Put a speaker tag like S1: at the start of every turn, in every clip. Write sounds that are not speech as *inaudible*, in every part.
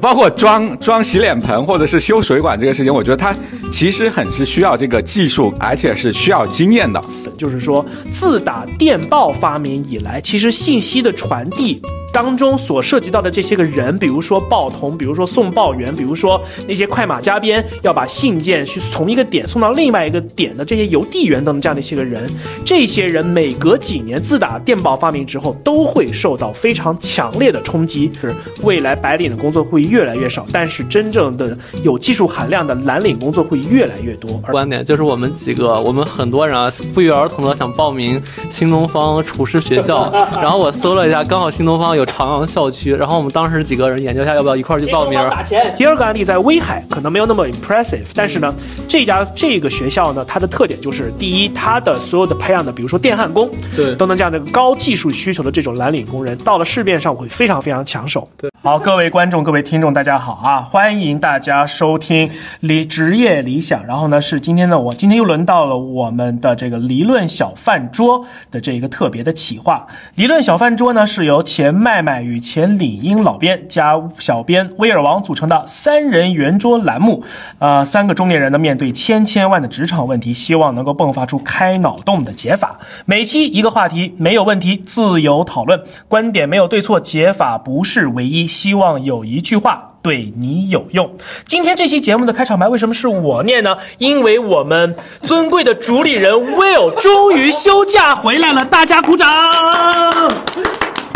S1: 包括装装洗脸盆或者是修水管这个事情，我觉得它其实很是需要这个技术，而且是需要经验的。
S2: 就是说，自打电报发明以来，其实信息的传递。当中所涉及到的这些个人，比如说报童，比如说送报员，比如说那些快马加鞭要把信件去从一个点送到另外一个点的这些邮递员等等这样的一些个人，这些人每隔几年自打电报发明之后，都会受到非常强烈的冲击。是未来白领的工作会越来越少，但是真正的有技术含量的蓝领工作会越来越多。
S3: 观点就是我们几个，我们很多人啊，不约而同的想报名新东方厨师学校，*laughs* 然后我搜了一下，刚好新东方有。朝阳校区，然后我们当时几个人研究一下要不要一块儿去报名。
S2: 打钱。第二个案例在威海，可能没有那么 impressive，但是呢，这家这个学校呢，它的特点就是，第一，它的所有的培养的，比如说电焊工，
S3: 对，
S2: 等等这样的高技术需求的这种蓝领工人，到了市面上会非常非常抢手。
S3: 对，
S2: 好，各位观众、各位听众，大家好啊，欢迎大家收听理职业理想。然后呢，是今天呢，我今天又轮到了我们的这个理论小饭桌的这一个特别的企划。理论小饭桌呢，是由前麦。麦与前李英老编加小编威尔王组成的三人圆桌栏目，呃，三个中年人呢面对千千万的职场问题，希望能够迸发出开脑洞的解法。每期一个话题，没有问题，自由讨论，观点没有对错，解法不是唯一。希望有一句话对你有用。今天这期节目的开场白为什么是我念呢？因为我们尊贵的主理人 Will 终于休假回来了，大家鼓掌。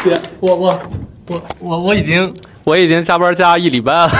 S3: 别，我我我我我已经我已经加班加一礼拜了，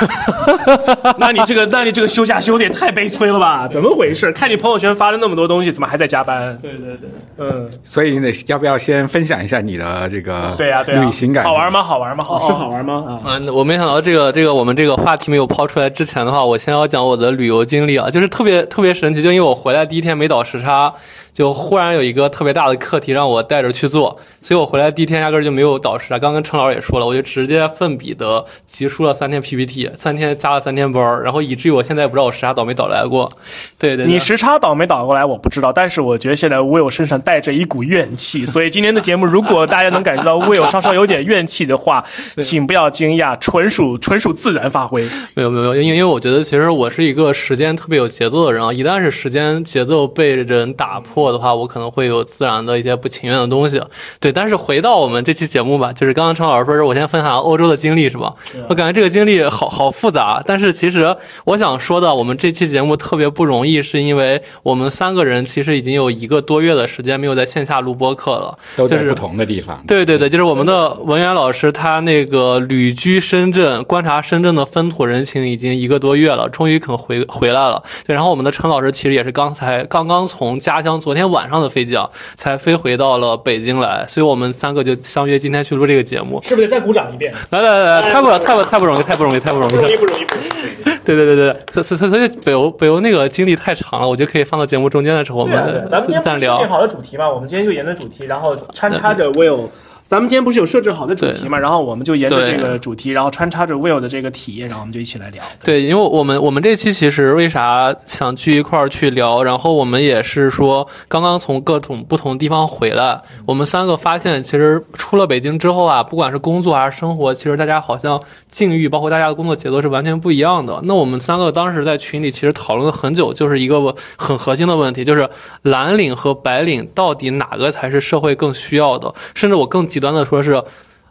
S3: *laughs*
S2: 那你这个那你这个休假休的也太悲催了吧？怎么回事？看你朋友圈发了那么多东西，怎么还在加班？
S3: 对对对，
S2: 嗯，
S1: 所以你得要不要先分享一下你的这个
S2: 对呀对呀
S1: 旅行感？
S2: 好玩吗？好玩吗？好是好玩吗？
S3: 啊，我没想到这个这个我们这个话题没有抛出来之前的话，我先要讲我的旅游经历啊，就是特别特别神奇，就因为我回来第一天没倒时差。就忽然有一个特别大的课题让我带着去做，所以我回来第一天压根就没有导师啊。刚跟陈老师也说了，我就直接奋笔的急出了三天 PPT，三天加了三天班，然后以至于我现在不知道我时差倒没倒来过。对对，
S2: 你时差倒没倒过来我不知道，但是我觉得现在 Will 身上带着一股怨气，所以今天的节目如果大家能感觉到 Will 稍稍有点怨气的话，*laughs* 请不要惊讶，纯属纯属自然发挥。
S3: 没有没有，因为因为我觉得其实我是一个时间特别有节奏的人啊，一旦是时间节奏被人打破。的话，我可能会有自然的一些不情愿的东西，对。但是回到我们这期节目吧，就是刚刚陈老师说是我先分享欧洲的经历，是吧？我感觉这个经历好好复杂。但是其实我想说的，我们这期节目特别不容易，是因为我们三个人其实已经有一个多月的时间没有在线下录播课了，
S1: 都在不同的地方。
S3: 对对对，就是我们的文渊老师，他那个旅居深圳，观察深圳的风土人情已经一个多月了，终于肯回回来了。对，然后我们的陈老师其实也是刚才刚刚从家乡昨天。天晚上的飞机啊，才飞回到了北京来，所以我们三个就相约今天去录这个节目，
S2: 是不是得再鼓掌一遍？
S3: 来来来，太不太不太不容易，太不容易，太不容易，
S2: 不容易，不容易，不容易。*laughs*
S3: 对对对对，所所所以北欧北欧那个经历太长了，我觉得可以放到节目中间的时候我们
S2: 咱们今天
S3: 聊。
S2: 定好了主题嘛，我们今天就沿着主题，然后穿插着 Will。咱们今天不是有设置好的主题嘛？然后我们就沿着这个主题，然后穿插着 Will 的这个体验，然后我们就一起来聊。
S3: 对，因为我们我们这期其实为啥想聚一块儿去聊？然后我们也是说，刚刚从各种不同地方回来，我们三个发现，其实出了北京之后啊，不管是工作还是生活，其实大家好像境遇，包括大家的工作节奏是完全不一样的。那我们三个当时在群里其实讨论了很久，就是一个很核心的问题，就是蓝领和白领到底哪个才是社会更需要的？甚至我更极端的说是。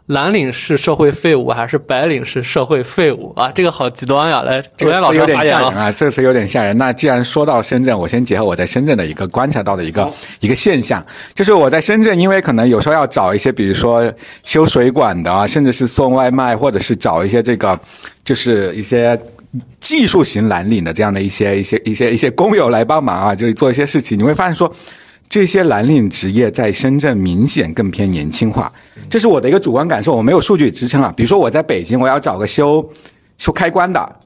S3: 蓝领是社会废物还是白领是社会废物啊？这个好极端呀！来，
S1: 这个词有点吓人啊，这个词有点吓人。那既然说到深圳，我先结合我在深圳的一个观察到的一个一个现象，就是我在深圳，因为可能有时候要找一些，比如说修水管的啊，甚至是送外卖，或者是找一些这个，就是一些技术型蓝领的这样的一些一些一些一些工友来帮忙啊，就是做一些事情，你会发现说。这些蓝领职业在深圳明显更偏年轻化，这是我的一个主观感受，我没有数据支撑啊。比如说我在北京，我要找个修修开关的，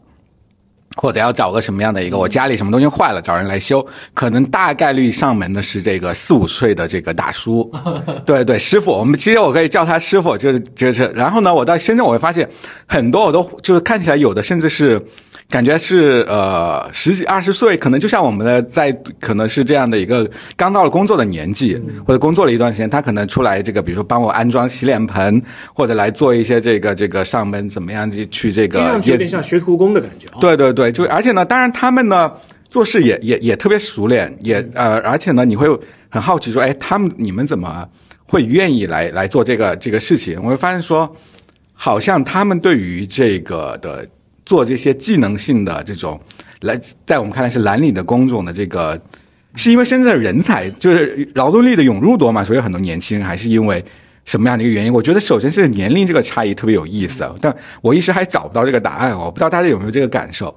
S1: 或者要找个什么样的一个，我家里什么东西坏了，找人来修，可能大概率上门的是这个四五岁的这个大叔，*laughs* 对对，师傅，我们其实我可以叫他师傅，就是就是，然后呢，我到深圳我会发现很多我都就是看起来有的甚至是。感觉是呃十几二十岁，可能就像我们的在可能是这样的一个刚到了工作的年纪，或者工作了一段时间，他可能出来这个，比如说帮我安装洗脸盆，或者来做一些这个这个上门怎么样去去这个，
S2: 有点像学徒工的感觉。
S1: 对对对，就而且呢，当然他们呢做事也也也特别熟练，也呃，而且呢你会很好奇说，哎，他们你们怎么会愿意来来做这个这个事情？我会发现说，好像他们对于这个的。做这些技能性的这种，来在我们看来是蓝领的工种的这个，是因为深圳的人才就是劳动力的涌入多嘛，所以很多年轻人还是因为什么样的一个原因？我觉得首先是年龄这个差异特别有意思，但我一时还找不到这个答案哦，我不知道大家有没有这个感受。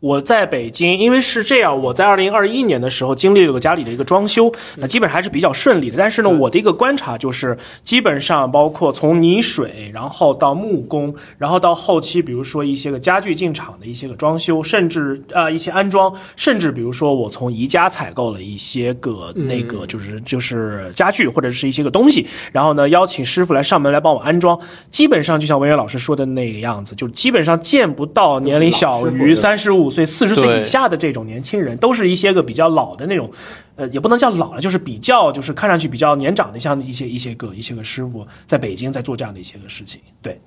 S2: 我在北京，因为是这样，我在二零二一年的时候经历了个家里的一个装修，那基本上还是比较顺利的。但是呢，我的一个观察就是，基本上包括从泥水，然后到木工，然后到后期，比如说一些个家具进场的一些个装修，甚至啊一些安装，甚至比如说我从宜家采购了一些个那个就是就是家具或者是一些个东西，然后呢邀请师傅来上门来帮我安装，基本上就像文渊老师说的那个样子，就基本上见不到年龄小于三十五。岁、四十岁以下的这种年轻人，都是一些个比较老的那种，呃，也不能叫老了，就是比较，就是看上去比较年长的，像一些一些个一些个师傅，在北京在做这样的一些个事情，对。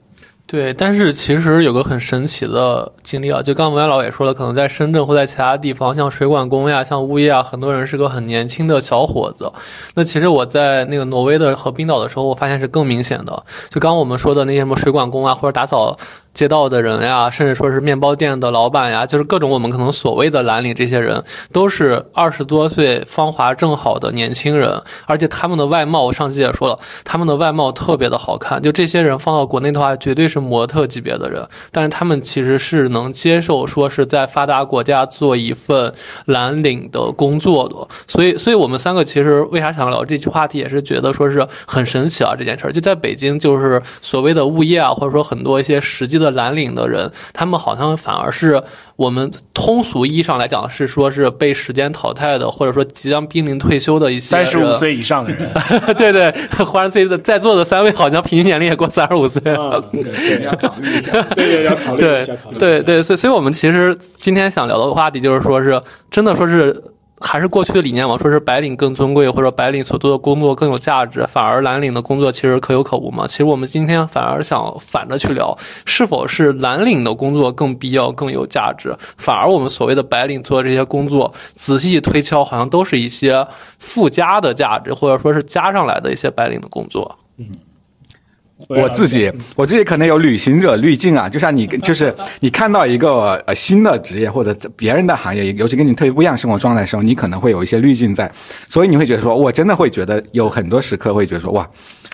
S3: 对，但是其实有个很神奇的经历啊，就刚刚文老也说了，可能在深圳或在其他地方，像水管工呀、像物业啊，很多人是个很年轻的小伙子。那其实我在那个挪威的和冰岛的时候，我发现是更明显的。就刚刚我们说的那些什么水管工啊，或者打扫。街道的人呀，甚至说是面包店的老板呀，就是各种我们可能所谓的蓝领，这些人都是二十多岁芳华正好的年轻人，而且他们的外貌，我上期也说了，他们的外貌特别的好看。就这些人放到国内的话，绝对是模特级别的人，但是他们其实是能接受说是在发达国家做一份蓝领的工作的。所以，所以我们三个其实为啥想聊这期话题，也是觉得说是很神奇啊，这件事儿就在北京，就是所谓的物业啊，或者说很多一些实际。的蓝领的人，他们好像反而是我们通俗意义上来讲是说是被时间淘汰的，或者说即将濒临退休的一些
S2: 三十五岁以上的人。*laughs*
S3: 对对，忽然自己在座的三位好像平均年龄也过三十五岁
S2: 了。对，要考虑一下。对，要考虑一下。
S3: 对对，所以所以我们其实今天想聊的话题就是说是真的说是。还是过去的理念嘛，说是白领更尊贵，或者白领所做的工作更有价值，反而蓝领的工作其实可有可无嘛。其实我们今天反而想反着去聊，是否是蓝领的工作更必要、更有价值？反而我们所谓的白领做的这些工作，仔细推敲，好像都是一些附加的价值，或者说是加上来的一些白领的工作。嗯。
S1: 我自己，我自己可能有旅行者滤镜啊，就像你，就是你看到一个呃新的职业或者别人的行业，尤其跟你特别不一样生活状态的时候，你可能会有一些滤镜在，所以你会觉得说，我真的会觉得有很多时刻会觉得说，哇，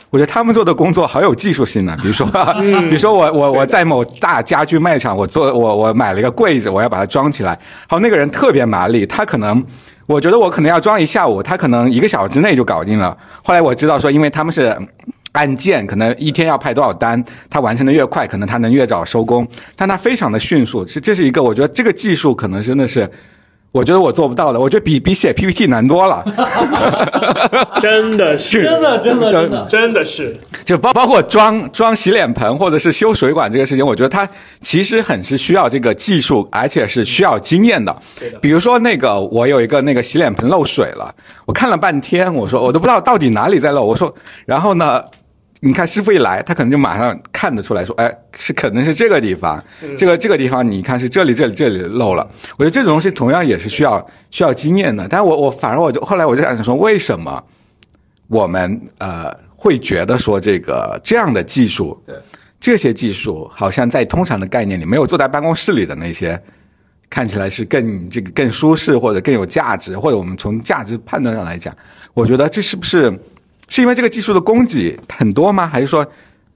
S1: 我觉得他们做的工作好有技术性呢。比如说，比如说我我我在某大家具卖场，我做我我买了一个柜子，我要把它装起来，好，那个人特别麻利，他可能我觉得我可能要装一下午，他可能一个小时之内就搞定了。后来我知道说，因为他们是。按件可能一天要派多少单，他完成的越快，可能他能越早收工，但他非常的迅速，是这是一个我觉得这个技术可能真的是，我觉得我做不到的，我觉得比比写 PPT 难多了，*laughs*
S2: 真的是，
S3: 真的真的真的
S2: 真的是，
S1: 就包包括装装洗脸盆或者是修水管这个事情，我觉得它其实很是需要这个技术，而且是需要经验的。比如说那个我有一个那个洗脸盆漏水了，我看了半天，我说我都不知道到底哪里在漏，我说然后呢？你看师傅一来，他可能就马上看得出来说，哎，是可能是这个地方，这个这个地方，你看是这里这里这里漏了。我觉得这种东西同样也是需要需要经验的。但是我我反而我就后来我就想说，为什么我们呃会觉得说这个这样的技术，这些技术好像在通常的概念里，没有坐在办公室里的那些看起来是更这个更舒适或者更有价值，或者我们从价值判断上来讲，我觉得这是不是？是因为这个技术的供给很多吗？还是说，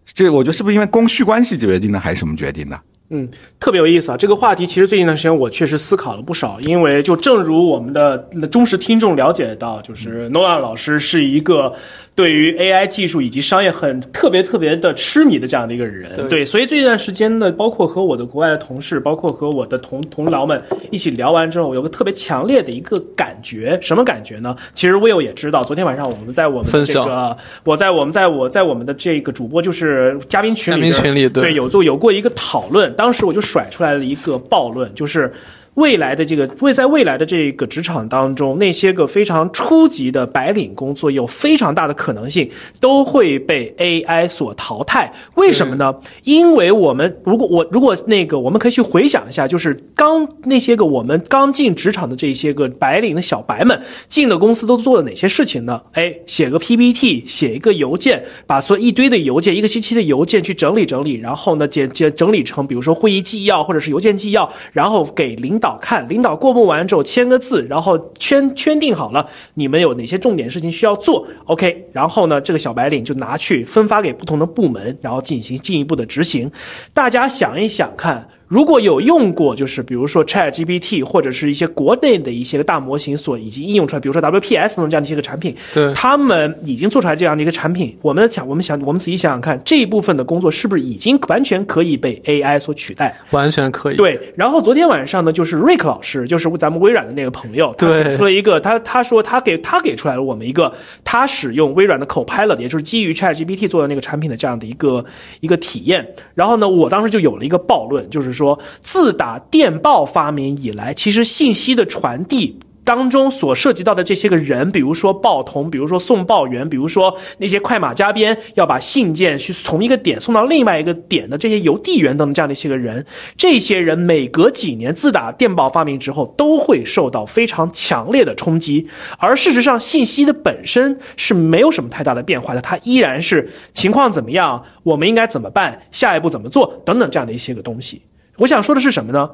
S1: 这我觉得是不是因为供需关系决定的，还是什么决定的？
S2: 嗯，特别有意思啊！这个话题其实最近一段时间我确实思考了不少，因为就正如我们的忠实听众了解到，就是诺兰老师是一个对于 AI 技术以及商业很特别特别的痴迷的这样的一个人。
S3: 对，
S2: 所以这段时间呢，包括和我的国外的同事，包括和我的同同僚们一起聊完之后，有个特别强烈的一个感觉，什么感觉呢？其实 Will 也知道，昨天晚上我们在我们这个，我在我们在我在我们的这个主播就是嘉宾群里，
S3: 群里
S2: 对有做有过一个讨论。当时我就甩出来了一个暴论，就是。未来的这个未在未来的这个职场当中，那些个非常初级的白领工作，有非常大的可能性都会被 AI 所淘汰。为什么呢？因为我们如果我如果那个，我们可以去回想一下，就是刚那些个我们刚进职场的这些个白领的小白们，进了公司都做了哪些事情呢？哎，写个 PPT，写一个邮件，把所一堆的邮件，一个星期的邮件去整理整理，然后呢，简简整理成比如说会议纪要或者是邮件纪要，然后给领。导看，领导过目完之后签个字，然后圈圈定好了，你们有哪些重点事情需要做？OK，然后呢，这个小白领就拿去分发给不同的部门，然后进行进一步的执行。大家想一想看。如果有用过，就是比如说 Chat GPT 或者是一些国内的一些个大模型所已经应用出来，比如说 WPS 等这样的一些个产品，
S3: 对，
S2: 他们已经做出来这样的一个产品。我们想，我们想，我们仔细想想看，这一部分的工作是不是已经完全可以被 AI 所取代？
S3: 完全可以。
S2: 对。然后昨天晚上呢，就是瑞克老师，就是咱们微软的那个朋友，
S3: 对，
S2: 说了一个，他他说他给他给出来了我们一个他使用微软的 Copilot，也就是基于 Chat GPT 做的那个产品的这样的一个一个体验。然后呢，我当时就有了一个暴论，就是说。说自打电报发明以来，其实信息的传递当中所涉及到的这些个人，比如说报童，比如说送报员，比如说那些快马加鞭要把信件去从一个点送到另外一个点的这些邮递员等等这样的一些个人，这些人每隔几年，自打电报发明之后，都会受到非常强烈的冲击。而事实上，信息的本身是没有什么太大的变化的，它依然是情况怎么样，我们应该怎么办，下一步怎么做等等这样的一些个东西。我想说的是什么呢？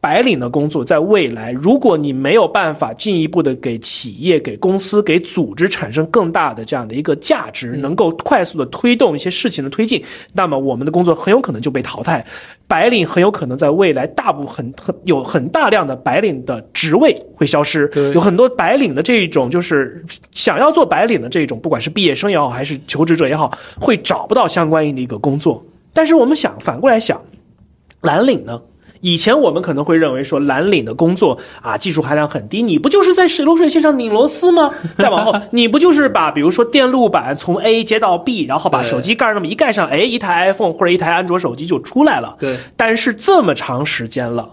S2: 白领的工作在未来，如果你没有办法进一步的给企业、给公司、给组织产生更大的这样的一个价值，能够快速的推动一些事情的推进，那么我们的工作很有可能就被淘汰。白领很有可能在未来大部分很有很大量的白领的职位会消失，有很多白领的这种就是想要做白领的这种，不管是毕业生也好，还是求职者也好，会找不到相关应的一个工作。但是我们想反过来想。蓝领呢？以前我们可能会认为说蓝领的工作啊，技术含量很低。你不就是在水流水线上拧螺丝吗？*laughs* 再往后，你不就是把比如说电路板从 A 接到 B，然后把手机盖那么一盖上，哎，一台 iPhone 或者一台安卓手机就出来了。
S3: 对。
S2: 但是这么长时间了。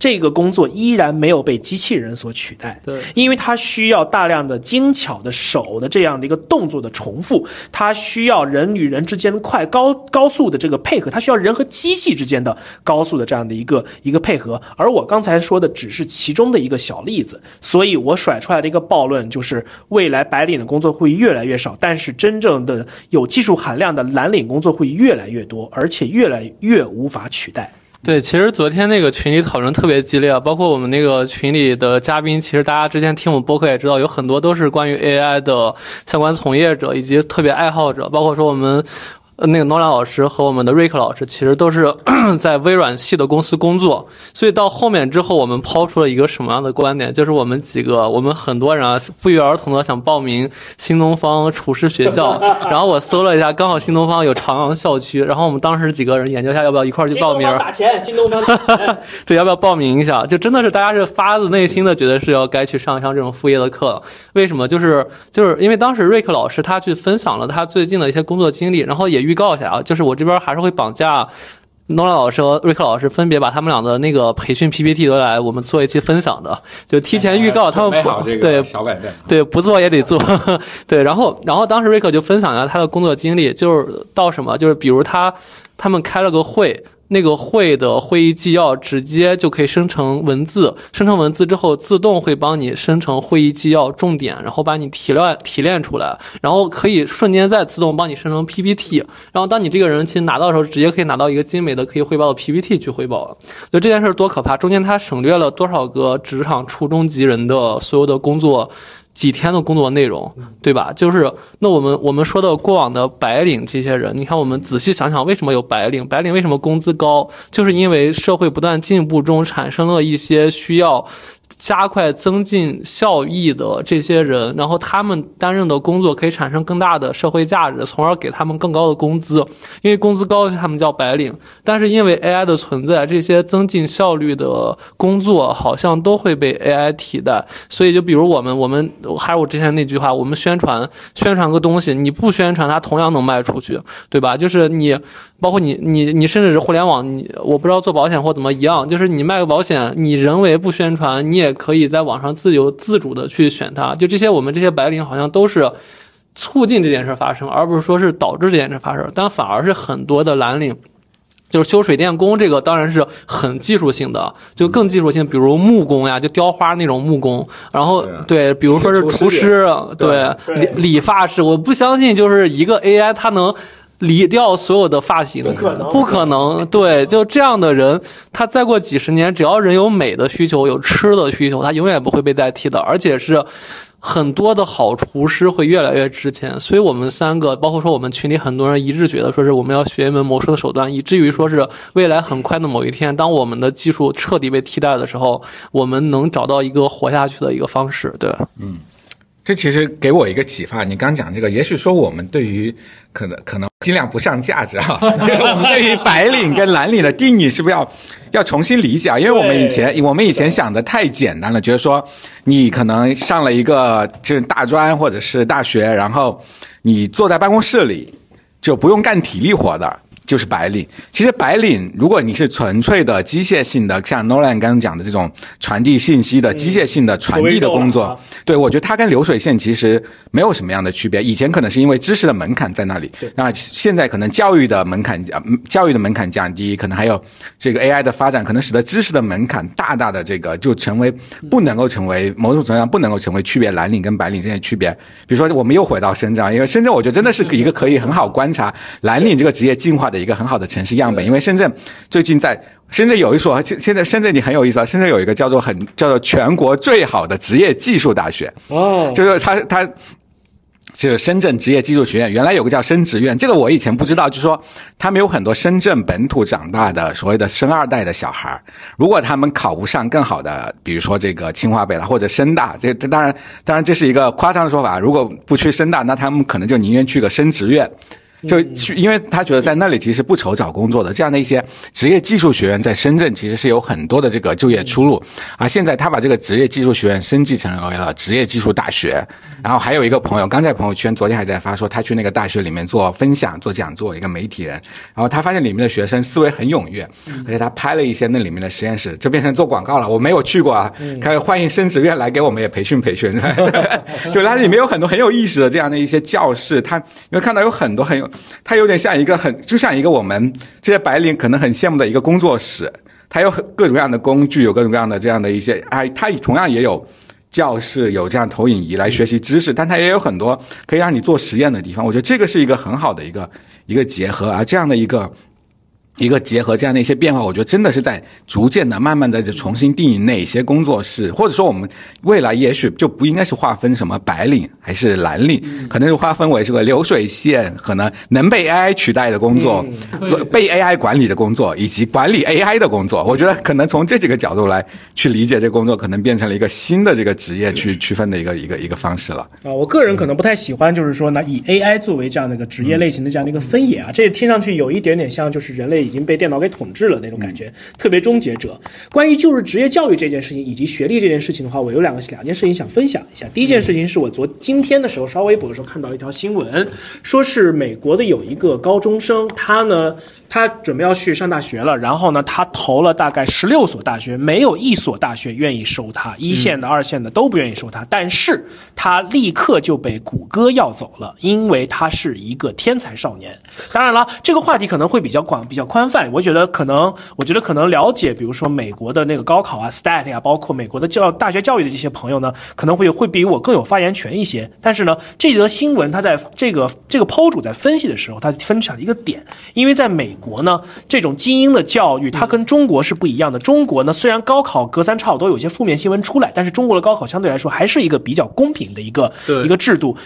S2: 这个工作依然没有被机器人所取代，
S3: 对，
S2: 因为它需要大量的精巧的手的这样的一个动作的重复，它需要人与人之间快高高速的这个配合，它需要人和机器之间的高速的这样的一个一个配合。而我刚才说的只是其中的一个小例子，所以我甩出来的一个暴论就是，未来白领的工作会越来越少，但是真正的有技术含量的蓝领工作会越来越多，而且越来越无法取代。
S3: 对，其实昨天那个群里讨论特别激烈，包括我们那个群里的嘉宾，其实大家之前听我们播客也知道，有很多都是关于 AI 的相关从业者以及特别爱好者，包括说我们。那个诺兰老师和我们的瑞克老师其实都是 *clears throat* 在微软系的公司工作，所以到后面之后，我们抛出了一个什么样的观点？就是我们几个，我们很多人啊，不约而同的想报名新东方厨师学校。*laughs* 然后我搜了一下，刚好新东方有朝阳校区，然后我们当时几个人研究一下要不要一块去报名。
S2: 打钱，新东方打钱。*laughs*
S3: 对，要不要报名一下？就真的是大家是发自内心的觉得是要该去上一上这种副业的课。为什么？就是就是因为当时瑞克老师他去分享了他最近的一些工作经历，然后也。预告一下啊，就是我这边还是会绑架诺拉老师和瑞克老师，分别把他们俩的那个培训 PPT 都来我们做一期分享的，就提前预告他们不对
S1: 小改变，
S3: 对不做也得做，对，然后然后当时瑞克就分享一下他的工作经历，就是到什么，就是比如他他们开了个会。那个会的会议纪要直接就可以生成文字，生成文字之后自动会帮你生成会议纪要重点，然后把你提炼提炼出来，然后可以瞬间再自动帮你生成 PPT，然后当你这个人其实拿到的时候，直接可以拿到一个精美的可以汇报的 PPT 去汇报了。就这件事多可怕，中间他省略了多少个职场初中级人的所有的工作。几天的工作内容，对吧？就是那我们我们说的过往的白领这些人，你看我们仔细想想，为什么有白领？白领为什么工资高？就是因为社会不断进步中产生了一些需要。加快增进效益的这些人，然后他们担任的工作可以产生更大的社会价值，从而给他们更高的工资。因为工资高，他们叫白领。但是因为 AI 的存在，这些增进效率的工作好像都会被 AI 替代。所以，就比如我们，我们还是我之前那句话，我们宣传宣传个东西，你不宣传，它同样能卖出去，对吧？就是你。包括你，你，你甚至是互联网，你我不知道做保险或怎么一样，就是你卖个保险，你人为不宣传，你也可以在网上自由自主的去选它。就这些，我们这些白领好像都是促进这件事发生，而不是说是导致这件事发生。但反而是很多的蓝领，就是修水电工，这个当然是很技术性的，就更技术性，比如木工呀，就雕花那种木工。然后对，比如说是厨师，对理理发师，我不相信就是一个 AI 它能。理掉所有的发型，
S2: 不可能，
S3: 不可能。对，就这样的人，他再过几十年，只要人有美的需求，有吃的需求，他永远不会被代替的。而且是很多的好厨师会越来越值钱。所以我们三个，包括说我们群里很多人一致觉得，说是我们要学一门谋生的手段，以至于说是未来很快的某一天，当我们的技术彻底被替代的时候，我们能找到一个活下去的一个方式。对，
S1: 嗯。这其实给我一个启发。你刚讲这个，也许说我们对于可能可能尽量不上价值哈。*laughs* 我们对于白领跟蓝领的定义是不是要要重新理解啊？因为我们以前我们以前想的太简单了，觉得说你可能上了一个就是大专或者是大学，然后你坐在办公室里就不用干体力活的。就是白领。其实白领，如果你是纯粹的机械性的，像 Nolan 刚刚讲的这种传递信息的机械性的传递的工作，对我觉得它跟流水线其实没有什么样的区别。以前可能是因为知识的门槛在那里，那现在可能教育的门槛降，教育的门槛降低，可能还有这个 AI 的发展，可能使得知识的门槛大大的这个就成为不能够成为某种程度上不能够成为区别蓝领跟白领这些区别。比如说，我们又回到深圳，因为深圳我觉得真的是一个可以很好观察蓝领这个职业进化的。一个很好的城市样本，因为深圳最近在深圳有一所，现现在深圳你很有意思啊，深圳有一个叫做很叫做全国最好的职业技术大学。哦，就是他他就是深圳职业技术学院，原来有个叫深职院，这个我以前不知道，就是说他们有很多深圳本土长大的所谓的生二代的小孩。如果他们考不上更好的，比如说这个清华北大或者深大，这这当然当然这是一个夸张的说法，如果不去深大，那他们可能就宁愿去个深职院。就去，因为他觉得在那里其实不愁找工作的，这样的一些职业技术学院在深圳其实是有很多的这个就业出路。啊现在他把这个职业技术学院升级成为了职业技术大学。然后还有一个朋友刚在朋友圈，昨天还在发说他去那个大学里面做分享、做讲座，一个媒体人。然后他发现里面的学生思维很踊跃，而且他拍了一些那里面的实验室，就变成做广告了。我没有去过啊，开欢迎升职院来给我们也培训培训。*laughs* 就它里面有很多很有意思的这样的一些教室，他你会看到有很多很有。它有点像一个很，就像一个我们这些白领可能很羡慕的一个工作室，它有各种各样的工具，有各种各样的这样的一些，哎，它同样也有教室，有这样投影仪来学习知识，但它也有很多可以让你做实验的地方。我觉得这个是一个很好的一个一个结合啊，这样的一个。一个结合这样的一些变化，我觉得真的是在逐渐的、慢慢的就重新定义哪些工作室，或者说我们未来也许就不应该是划分什么白领还是蓝领，可能是划分为这个流水线，可能能被 AI 取代的工作，被 AI 管理的工作，以及管理 AI 的工作。我觉得可能从这几个角度来去理解这个工作，可能变成了一个新的这个职业去区分的一个一个一个方式了。
S2: 啊，我个人可能不太喜欢，就是说呢，以 AI 作为这样的一个职业类型的这样的一个分野啊，这听上去有一点点像就是人类。已经被电脑给统治了那种感觉，特别终结者。关于就是职业教育这件事情以及学历这件事情的话，我有两个两件事情想分享一下。第一件事情是我昨今天的时候刷微博的时候看到一条新闻，说是美国的有一个高中生，他呢。他准备要去上大学了，然后呢，他投了大概十六所大学，没有一所大学愿意收他，一线的、二线的都不愿意收他。但是他立刻就被谷歌要走了，因为他是一个天才少年。当然了，这个话题可能会比较广、比较宽泛。我觉得可能，我觉得可能了解，比如说美国的那个高考啊、stat 呀，包括美国的教大学教育的这些朋友呢，可能会会比我更有发言权一些。但是呢，这则新闻他在这个这个 PO 主在分析的时候，他分享了一个点，因为在美。国呢，这种精英的教育，它跟中国是不一样的。中国呢，虽然高考隔三差五都有些负面新闻出来，但是中国的高考相对来说还是一个比较公平的一个一个制度。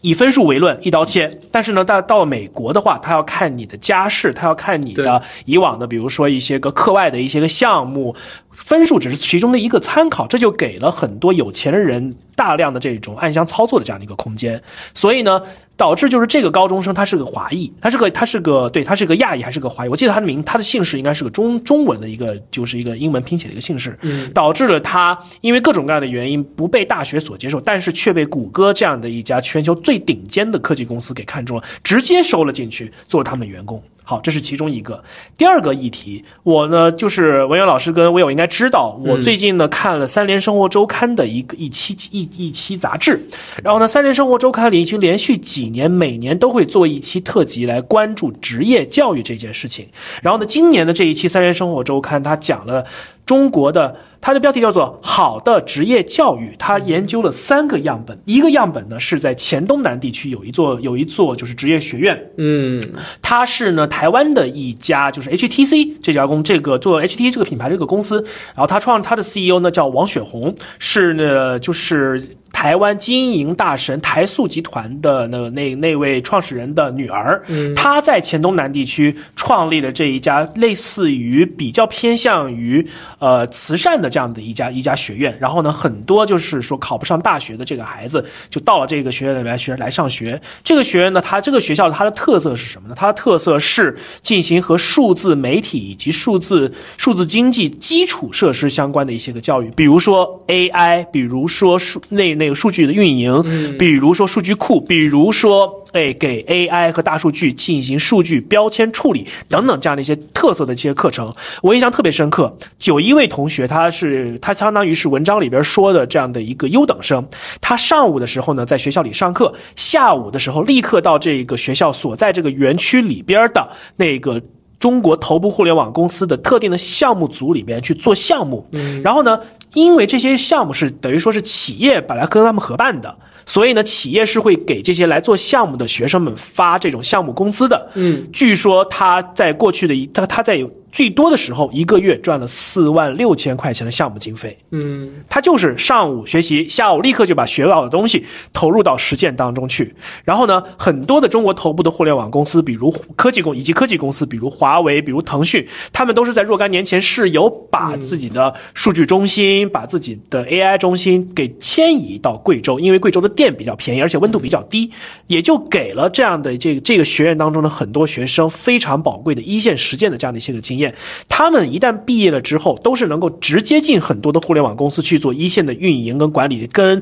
S2: 以分数为论，一刀切。但是呢，到到了美国的话，他要看你的家世，他要看你的以往的，比如说一些个课外的一些个项目，分数只是其中的一个参考，这就给了很多有钱的人大量的这种暗箱操作的这样的一个空间。所以呢，导致就是这个高中生他是个华裔，他是个他是个对他是个亚裔还是个华裔？我记得他的名他的姓氏应该是个中中文的一个就是一个英文拼写的一个姓氏，导致了他因为各种各样的原因不被大学所接受，但是却被谷歌这样的一家全球最顶尖的科技公司给看中了，直接收了进去，做了他们的员工。好，这是其中一个。第二个议题，我呢就是文远老师跟威友应该知道，我最近呢看了《三联生活周刊》的一个一期一一期杂志，然后呢，《三联生活周刊》里已经连续几年每年都会做一期特辑来关注职业教育这件事情。然后呢，今年的这一期《三联生活周刊》它讲了中国的。它的标题叫做“好的职业教育”，它研究了三个样本，一个样本呢是在黔东南地区有一座有一座就是职业学院，
S3: 嗯，
S2: 它是呢台湾的一家就是 HTC 这家公这个做 HTC 这个品牌这个公司，然后他创他的 CEO 呢叫王雪红，是呢就是。台湾经营大神台塑集团的那那那位创始人的女儿，她在黔东南地区创立了这一家类似于比较偏向于呃慈善的这样的一家一家学院。然后呢，很多就是说考不上大学的这个孩子就到了这个学院里面学来上学。这个学院呢，它这个学校它的特色是什么呢？它的特色是进行和数字媒体以及数字数字经济基础设施相关的一些个教育，比如说 AI，比如说数那那个数据的运营，比如说数据库，比如说。哎，给 AI 和大数据进行数据标签处理等等这样的一些特色的这些课程，我印象特别深刻。有一位同学，他是他相当于是文章里边说的这样的一个优等生，他上午的时候呢在学校里上课，下午的时候立刻到这个学校所在这个园区里边的那个。中国头部互联网公司的特定的项目组里边去做项目，然后呢，因为这些项目是等于说是企业本来跟他们合办的，所以呢，企业是会给这些来做项目的学生们发这种项目工资的。
S3: 嗯，
S2: 据说他在过去的一他他在有最多的时候一个月赚了四万六千块钱的项目经费。
S3: 嗯，
S2: 他就是上午学习，下午立刻就把学到的东西投入到实践当中去。然后呢，很多的中国头部的互联网公司，比如科技公以及科技公司，比如华为，比如腾讯，他们都是在若干年前是有把自己的数据中心、把自己的 AI 中心给迁移到贵州，因为贵州的电比较便宜，而且温度比较低，也就给了这样的这个这个学院当中的很多学生非常宝贵的一线实践的这样的一些个经验。他们一旦毕业了之后，都是能够直接进很多的互联网公司去做一线的运营跟管理，跟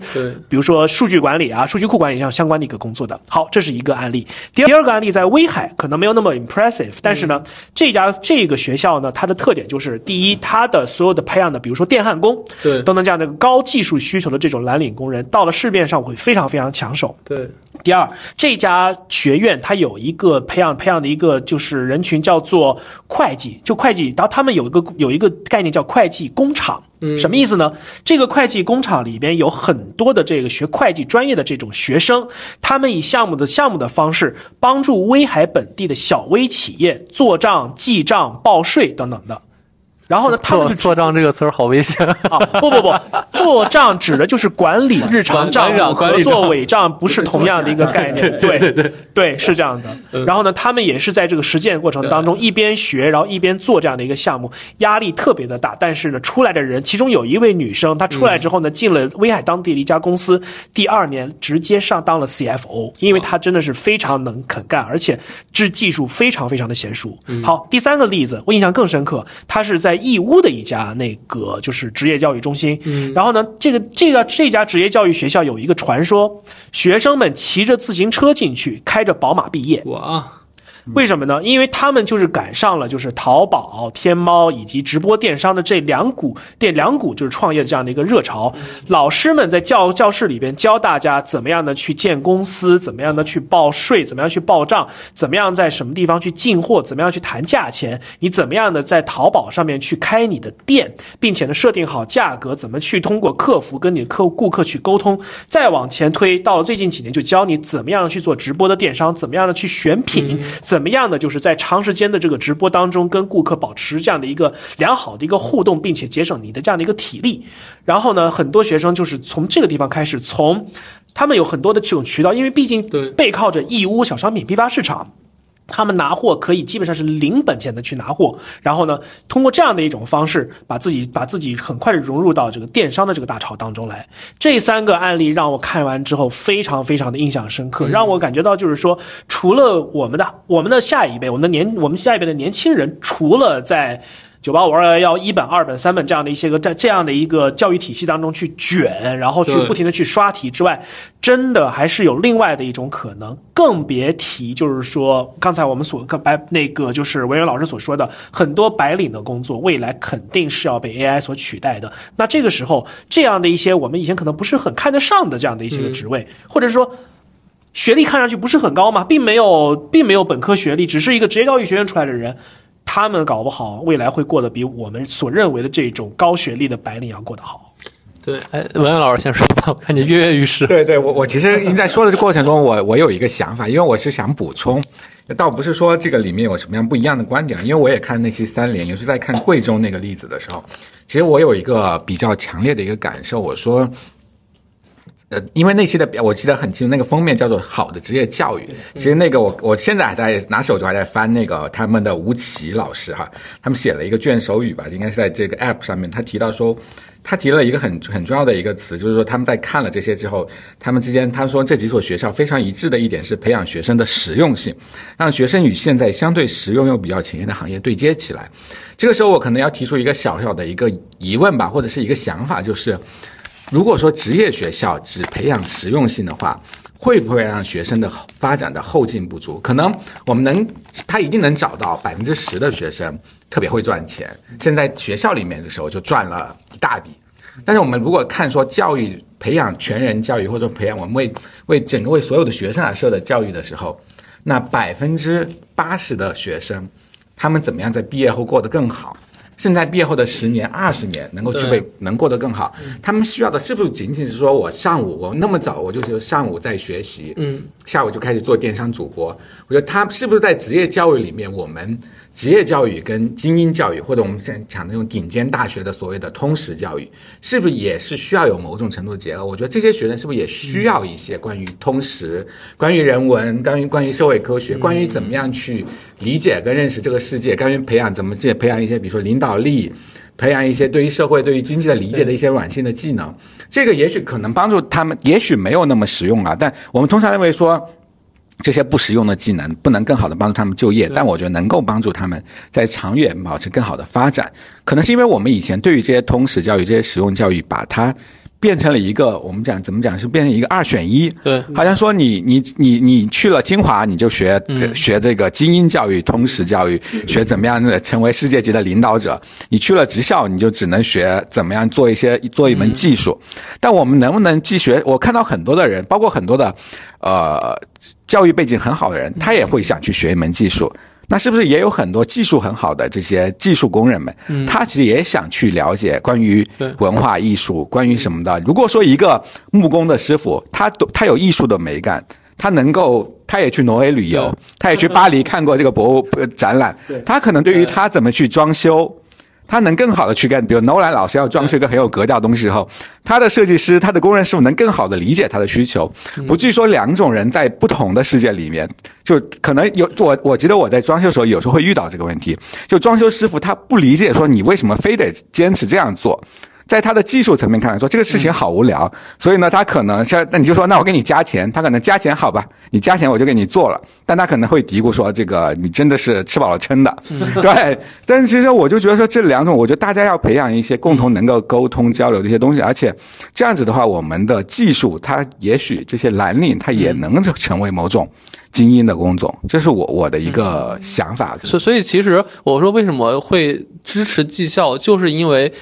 S2: 比如说数据管理啊、数据库管理上相关的一个工作的。好，这是一个案例。第二个案例在威海，可能没有那么 impressive，但是呢，这家这个学校呢，它的特点就是第一，它的所有的培养的，比如说电焊工，
S3: 对
S2: 等等这样的高技术需求的这种蓝领工人，到了市面上会非常非常抢手。
S3: 对，
S2: 第二，这家学院它有一个培养培养的一个就是人群叫做会计，就会计，然后他们有一个有一个概念叫会计工厂。什么意思呢？这个会计工厂里边有很多的这个学会计专业的这种学生，他们以项目的项目的方式帮助威海本地的小微企业做账、记账、报税等等的。然后呢，他们就
S3: 做做账这个词儿好危险。
S2: 啊，不不不，做账指的就是管理日常账做伪账不是同样的一个概念。对
S3: 对对
S2: 对，是这样的。然后呢，他们也是在这个实践过程当中一边学，然后一边做这样的一个项目，压力特别的大。但是呢，出来的人，其中有一位女生，她出来之后呢，进了威海当地的一家公司，第二年直接上当了 CFO，因为她真的是非常能肯干，而且这技术非常非常的娴熟。好，第三个例子我印象更深刻，她是在义乌的一家那个就是职业教育中心。然后呢，这个这个这家职业教育学校有一个传说，学生们骑着自行车进去，开着宝马毕业。
S3: 哇，
S2: 为什么呢？因为他们就是赶上了就是淘宝、天猫以及直播电商的这两股电两股就是创业的这样的一个热潮。老师们在教教室里边教大家怎么样的去建公司，怎么样的去报税，怎么样去报账，怎么样在什么地方去进货，怎么样去谈价钱，你怎么样的在淘宝上面去开你的店，并且呢设定好价格，怎么去通过客服跟你的客顾客去沟通。再往前推，到了最近几年就教你怎么样去做直播的电商，怎么样的去选品。怎么样的就是在长时间的这个直播当中跟顾客保持这样的一个良好的一个互动，并且节省你的这样的一个体力。然后呢，很多学生就是从这个地方开始，从他们有很多的这种渠道，因为毕竟背靠着义乌小商品批发市场。他们拿货可以基本上是零本钱的去拿货，然后呢，通过这样的一种方式，把自己把自己很快的融入到这个电商的这个大潮当中来。这三个案例让我看完之后非常非常的印象深刻，让我感觉到就是说，除了我们的我们的下一辈，我们的年我们下一辈的年轻人，除了在九八五二幺幺一本、二本、三本这样的一些个在这样的一个教育体系当中去卷，然后去不停的去刷题之外，真的还是有另外的一种可能，更别提就是说刚才我们所跟白那个就是维仁老师所说的，很多白领的工作未来肯定是要被 AI 所取代的。那这个时候，这样的一些我们以前可能不是很看得上的这样的一些个职位，或者说。学历看上去不是很高嘛，并没有，并没有本科学历，只是一个职业教育学院出来的人，他们搞不好未来会过得比我们所认为的这种高学历的白领要过得好。
S3: 对，哎，文文老师先说吧，我看你跃跃欲试。*laughs*
S1: 对对，我我其实您在说的过程中，我我有一个想法，因为我是想补充，倒不是说这个里面有什么样不一样的观点，因为我也看那期三联，也是在看贵州那个例子的时候，其实我有一个比较强烈的一个感受，我说。呃，因为那期的我记得很清楚，那个封面叫做《好的职业教育》。其实那个我我现在还在拿手就还在翻那个他们的吴奇老师哈，他们写了一个卷首语吧，应该是在这个 app 上面，他提到说，他提了一个很很重要的一个词，就是说他们在看了这些之后，他们之间他说这几所学校非常一致的一点是培养学生的实用性，让学生与现在相对实用又比较前沿的行业对接起来。这个时候我可能要提出一个小小的一个疑问吧，或者是一个想法，就是。如果说职业学校只培养实用性的话，会不会让学生的发展的后劲不足？可能我们能，他一定能找到百分之十的学生特别会赚钱，现在学校里面的时候就赚了一大笔。但是我们如果看说教育培养全人教育，或者培养我们为为整个为所有的学生而设的教育的时候，那百分之八十的学生，他们怎么样在毕业后过得更好？甚至在毕业后的十年、二十年能够具备能过得更好，他们需要的是不是仅仅是说我上午我那么早我就是上午在学习，
S3: 嗯，
S1: 下午就开始做电商主播？我觉得他是不是在职业教育里面，我们职业教育跟精英教育，或者我们现在讲的那种顶尖大学的所谓的通识教育，是不是也是需要有某种程度的结合？我觉得这些学生是不是也需要一些关于通识、关于人文、关于关于社会科学、关于怎么样去理解跟认识这个世界，关于培养怎么去培养一些比如说领导力。培养一些对于社会、对于经济的理解的一些软性的技能，这个也许可能帮助他们，也许没有那么实用啊。但我们通常认为说，这些不实用的技能不能更好的帮助他们就业，但我觉得能够帮助他们在长远保持更好的发展。可能是因为我们以前对于这些通识教育、这些实用教育，把它变成了一个我们讲怎么讲是变成一个二选一。
S3: 对，
S1: 好像说你你你你去了清华，你就学、呃学这个精英教育、通识教育，学怎么样的成为世界级的领导者；你去了职校，你就只能学怎么样做一些做一门技术。但我们能不能既学？我看到很多的人，包括很多的呃教育背景很好的人，他也会想去学一门技术。那是不是也有很多技术很好的这些技术工人们，他其实也想去了解关于文化艺术，关于什么的？如果说一个木工的师傅，他都他有艺术的美感，他能够，他也去挪威旅游，他也去巴黎看过这个博物呃展览，他可能对于他怎么去装修。他能更好的去干，比如楼兰老师要装修一个很有格调的东西之后，他的设计师、他的工人师傅能更好的理解他的需求，不至于说两种人在不同的世界里面，就可能有我我觉得我在装修的时候有时候会遇到这个问题，就装修师傅他不理解说你为什么非得坚持这样做。在他的技术层面看来说，这个事情好无聊，所以呢，他可能是那你就说，那我给你加钱，他可能加钱好吧，你加钱我就给你做了，但他可能会嘀咕说，这个你真的是吃饱了撑的，*laughs* 对。但是其实我就觉得说，这两种，我觉得大家要培养一些共同能够沟通交流的一些东西，而且这样子的话，我们的技术它也许这些蓝领它也能成为某种精英的工种，这是我我的一个想法。
S3: 所所以其实我说为什么会支持绩效，就是因为。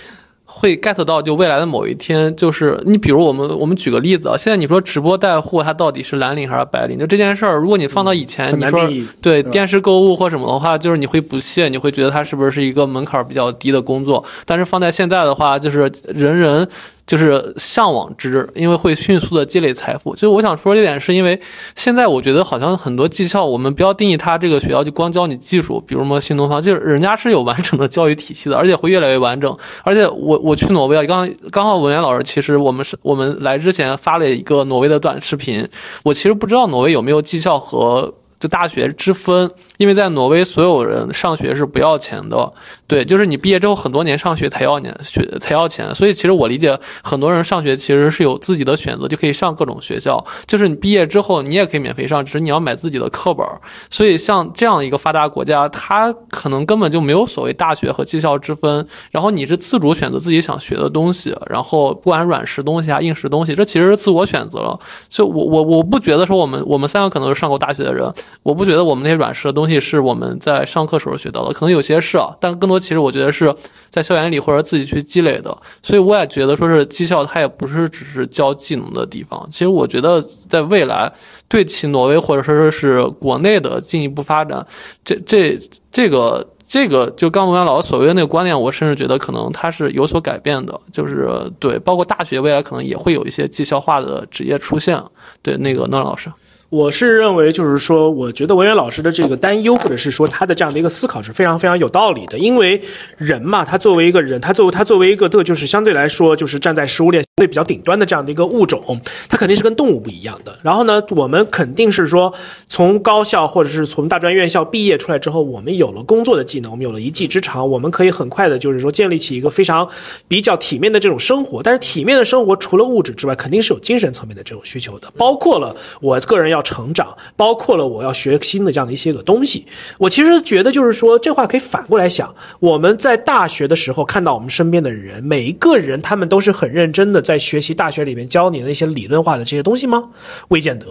S3: 会 get 到就未来的某一天，就是你比如我们我们举个例子啊，现在你说直播带货它到底是蓝领还是白领？就这件事儿，如果你放到以前，
S2: 很
S3: 你说对电视购物或什么的话，就是你会不屑，你会觉得它是不是是一个门槛比较低的工作？但是放在现在的话，就是人人就是向往之，因为会迅速的积累财富。就是我想说这点，是因为现在我觉得好像很多技校，我们不要定义它这个学校就光教你技术，比如说新东方，就是人家是有完整的教育体系的，而且会越来越完整。而且我我去挪威啊，刚刚好文渊老师，其实我们是我们来之前发了一个挪威的短视频，我其实不知道挪威有没有技校和。就大学之分，因为在挪威，所有人上学是不要钱的。对，就是你毕业之后很多年上学才要年学才要钱。所以其实我理解，很多人上学其实是有自己的选择，就可以上各种学校。就是你毕业之后，你也可以免费上，只是你要买自己的课本。所以像这样一个发达国家，它可能根本就没有所谓大学和技校之分。然后你是自主选择自己想学的东西，然后不管软实东西啊、硬实东西，这其实是自我选择了。就我我我不觉得说我们我们三个可能是上过大学的人。我不觉得我们那些软实的东西是我们在上课时候学到的，可能有些是啊，但更多其实我觉得是在校园里或者自己去积累的。所以我也觉得说是技校，它也不是只是教技能的地方。其实我觉得在未来，对其挪威或者说是国内的进一步发展，这这这个这个就刚龙元老师所谓的那个观念，我甚至觉得可能它是有所改变的。就是对，包括大学未来可能也会有一些技校化的职业出现。对，那个诺老师。
S2: 我是认为，就是说，我觉得文渊老师的这个担忧，或者是说他的这样的一个思考是非常非常有道理的。因为人嘛，他作为一个人，他作为他作为一个的，就是相对来说，就是站在食物链相对比较顶端的这样的一个物种，他肯定是跟动物不一样的。然后呢，我们肯定是说，从高校或者是从大专院校毕业出来之后，我们有了工作的技能，我们有了一技之长，我们可以很快的，就是说建立起一个非常比较体面的这种生活。但是体面的生活除了物质之外，肯定是有精神层面的这种需求的，包括了我个人要。成长包括了我要学新的这样的一些个东西。我其实觉得就是说，这话可以反过来想。我们在大学的时候看到我们身边的人，每一个人他们都是很认真的在学习大学里面教你的那些理论化的这些东西吗？未见得。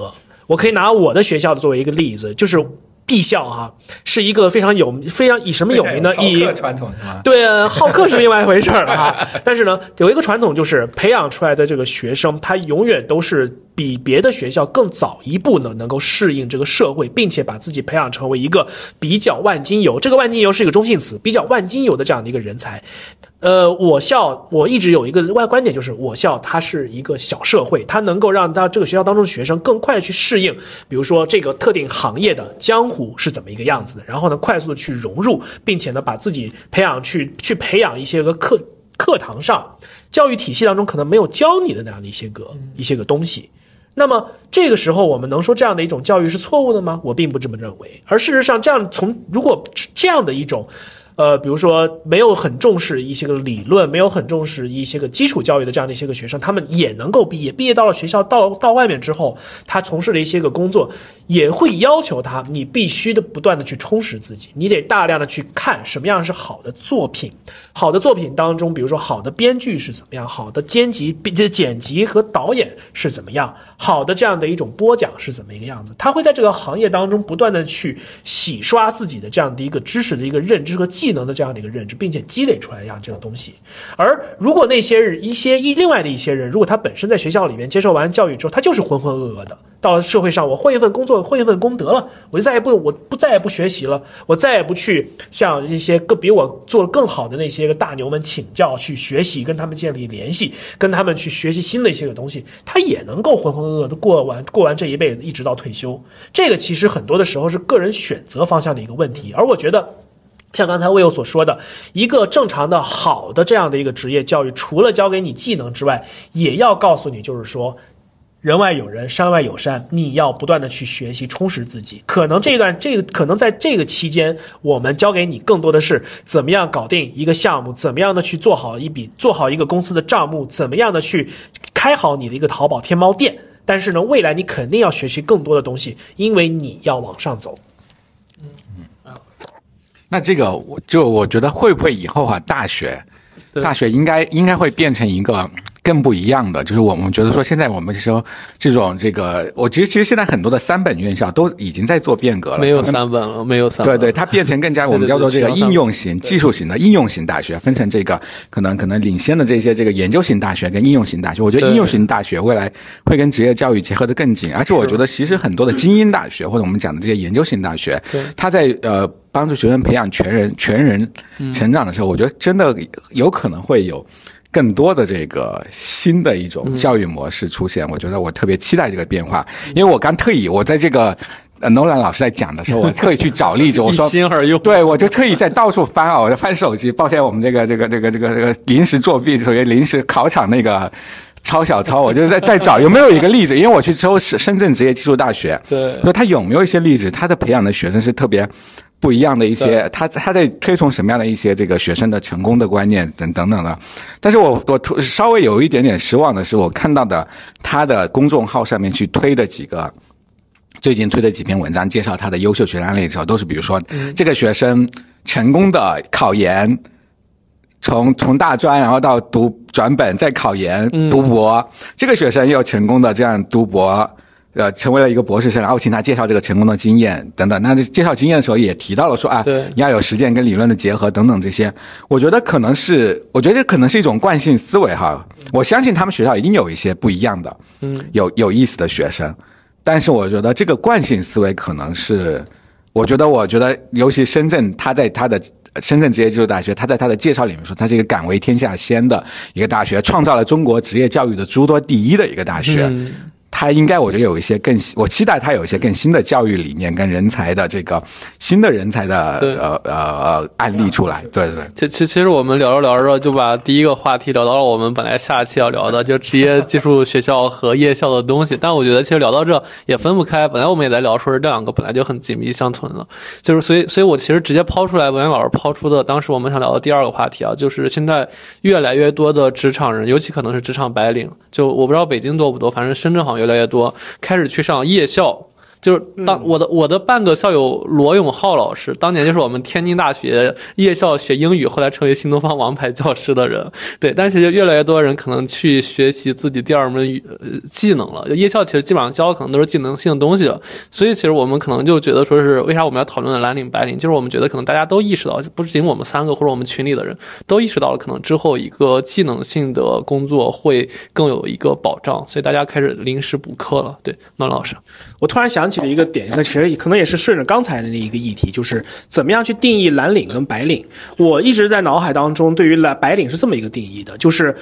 S2: 我可以拿我的学校作为一个例子，就是。B 校哈是一个非常有非常以什么有名的？以
S1: 传统是吗？
S2: 对，好客是另外一回事儿了哈。但是呢，有一个传统就是培养出来的这个学生，他永远都是比别的学校更早一步呢，能够适应这个社会，并且把自己培养成为一个比较万金油。这个万金油是一个中性词，比较万金油的这样的一个人才。呃，我校我一直有一个外观点，就是我校它是一个小社会，它能够让他这个学校当中的学生更快的去适应，比如说这个特定行业的江湖是怎么一个样子的，然后呢，快速的去融入，并且呢，把自己培养去去培养一些个课课堂上教育体系当中可能没有教你的那样的一些个一些个东西。那么这个时候，我们能说这样的一种教育是错误的吗？我并不这么认为，而事实上，这样从如果这样的一种。呃，比如说没有很重视一些个理论，没有很重视一些个基础教育的这样的一些个学生，他们也能够毕业。毕业到了学校，到到外面之后，他从事了一些个工作，也会要求他，你必须的不断的去充实自己，你得大量的去看什么样是好的作品。好的作品当中，比如说好的编剧是怎么样，好的编辑、剪辑和导演是怎么样，好的这样的一种播讲是怎么一个样子。他会在这个行业当中不断的去洗刷自己的这样的一个知识的一个认知和技。技能的这样的一个认知，并且积累出来一样这个东西。而如果那些一些一另外的一些人，如果他本身在学校里面接受完教育之后，他就是浑浑噩噩的，到了社会上，我混一份工作，混一份功德了，我就再也不我不再也不学习了，我再也不去向一些更比我做的更好的那些个大牛们请教去学习，跟他们建立联系，跟他们去学习新的一些个东西，他也能够浑浑噩噩的过完过完这一辈子，一直到退休。这个其实很多的时候是个人选择方向的一个问题，而我觉得。像刚才魏友所说的，一个正常的、好的这样的一个职业教育，除了教给你技能之外，也要告诉你，就是说，人外有人，山外有山，你要不断的去学习，充实自己。可能这段这个，可能在这个期间，我们教给你更多的是怎么样搞定一个项目，怎么样的去做好一笔，做好一个公司的账目，怎么样的去开好你的一个淘宝、天猫店。但是呢，未来你肯定要学习更多的东西，因为你要往上走。
S1: 那这个，我就我觉得会不会以后啊，大学，大学应该应该会变成一个。更不一样的就是，我们觉得说，现在我们说这种这个，我其实其实现在很多的三本院校都已经在做变革了，
S3: 没有三本了，没有三本
S1: 对对，它变成更加我们叫做这个应用型、技术型的应用型大学，分成这个可能可能领先的这些这个研究型大学跟应用型大学。我觉得应用型大学未来会跟职业教育结合的更紧，而且我觉得其实很多的精英大学或者我们讲的这些研究型大学，它在呃帮助学生培养全人全人成长的时候，我觉得真的有可能会有。更多的这个新的一种教育模式出现。我觉得我特别期待这个变化，因为我刚特意我在这个。呃，诺兰老师在讲的时候，*laughs* 我特意去找例子，我说
S3: 一心而用，
S1: 对我就特意在到处翻啊，我在翻手机。抱歉，我们这个这个这个这个这个临时作弊，属于临时考场那个抄小抄，我就是在在找有没有一个例子，因为我去搜深深圳职业技术大学，
S3: 对，
S1: 说他有没有一些例子，他的培养的学生是特别不一样的一些，他他在推崇什么样的一些这个学生的成功的观念等等等的。但是我我突稍微有一点点失望的是，我看到的他的公众号上面去推的几个。最近推的几篇文章介绍他的优秀学生案例的时候，都是比如说这个学生成功的考研，从从大专然后到读转本再考研读博，这个学生又成功的这样读博，呃，成为了一个博士生，然后请他介绍这个成功的经验等等。那介绍经验的时候也提到了说啊，对，你要有实践跟理论的结合等等这些。我觉得可能是，我觉得这可能是一种惯性思维哈。我相信他们学校一定有一些不一样的，嗯，有有意思的学生。但是我觉得这个惯性思维可能是，我觉得，我觉得，尤其深圳，他在他的深圳职业技术大学，他在他的介绍里面说，他是一个敢为天下先的一个大学，创造了中国职业教育的诸多第一的一个大学。他应该，我觉得有一些更，我期待他有一些更新的教育理念跟人才的这个新的人才的呃呃呃案例出来。对对对。
S3: 其其其实我们聊着聊着就把第一个话题聊到了我们本来下期要聊的，就职业技术学校和夜校的东西。但我觉得其实聊到这也分不开。本来我们也在聊，说是这两个本来就很紧密相存了。就是所以，所以我其实直接抛出来文言老师抛出的，当时我们想聊的第二个话题啊，就是现在越来越多的职场人，尤其可能是职场白领，就我不知道北京多不多，反正深圳好像越来越多，开始去上夜校。就是当我的我的半个校友罗永浩老师，当年就是我们天津大学夜校学英语，后来成为新东方王牌教师的人。对，但其实越来越多人可能去学习自己第二门语技能了。夜校其实基本上教的可能都是技能性的东西了。所以其实我们可能就觉得说是为啥我们要讨论蓝领白领，就是我们觉得可能大家都意识到，不仅我们三个或者我们群里的人都意识到了，可能之后一个技能性的工作会更有一个保障，所以大家开始临时补课了。对，暖老师，
S2: 我突然想起了一个点，那其实可能也是顺着刚才的那一个议题，就是怎么样去定义蓝领跟白领。我一直在脑海当中对于蓝白领是这么一个定义的，就是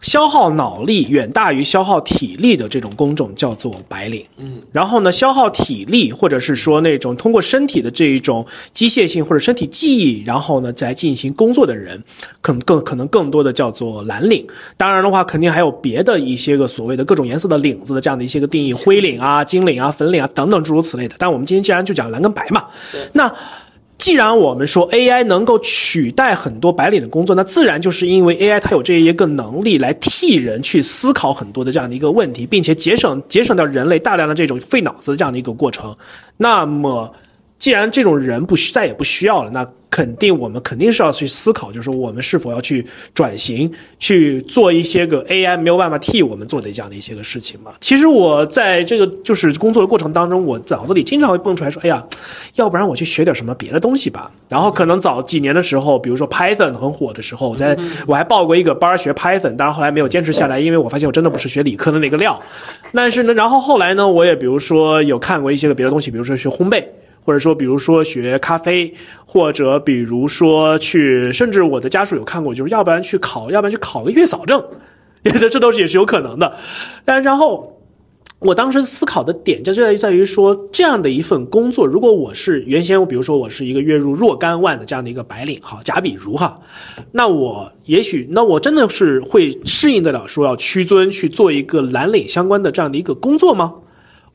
S2: 消耗脑力远大于消耗体力的这种工种叫做白领。嗯，然后呢，消耗体力或者是说那种通过身体的这一种机械性或者身体记忆，然后呢再进行工作的人，可能更可能更多的叫做蓝领。当然的话，肯定还有别的一些个所谓的各种颜色的领子的这样的一些个定义，灰领啊、金领啊、粉领啊等等诸如此类的。但我们今天既然就讲蓝跟白嘛，那。既然我们说 AI 能够取代很多白领的工作，那自然就是因为 AI 它有这一个能力来替人去思考很多的这样的一个问题，并且节省节省掉人类大量的这种费脑子的这样的一个过程。那么，既然这种人不需再也不需要了，那肯定我们肯定是要去思考，就是我们是否要去转型，去做一些个 AI 没有办法替我们做的这样的一些个事情嘛。其实我在这个就是工作的过程当中，我脑子里经常会蹦出来说，哎呀，要不然我去学点什么别的东西吧。然后可能早几年的时候，比如说 Python 很火的时候，我在我还报过一个班学 Python，当然后来没有坚持下来，因为我发现我真的不是学理科的那个料。但是呢，然后后来呢，我也比如说有看过一些个别的东西，比如说学烘焙。或者说，比如说学咖啡，或者比如说去，甚至我的家属有看过，就是要不然去考，要不然去考个月嫂证，*laughs* 这这都是也是有可能的。但然后，我当时思考的点就在于在于说，这样的一份工作，如果我是原先我比如说我是一个月入若干万的这样的一个白领，哈，假比如哈，那我也许那我真的是会适应得了说要屈尊去做一个蓝领相关的这样的一个工作吗？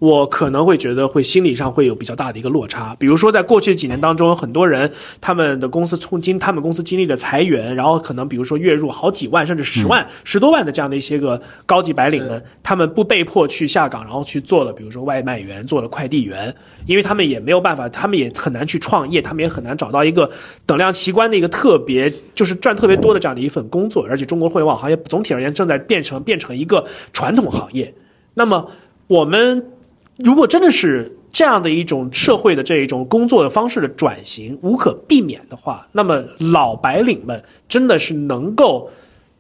S2: 我可能会觉得会心理上会有比较大的一个落差，比如说在过去几年当中，很多人他们的公司从经他们公司经历了裁员，然后可能比如说月入好几万甚至十万、十多万的这样的一些个高级白领们，他们不被迫去下岗，然后去做了比如说外卖员，做了快递员，因为他们也没有办法，他们也很难去创业，他们也很难找到一个等量奇观的一个特别就是赚特别多的这样的一份工作，而且中国互联网行业总体而言正在变成变成一个传统行业，那么我们。如果真的是这样的一种社会的这一种工作的方式的转型无可避免的话，那么老白领们真的是能够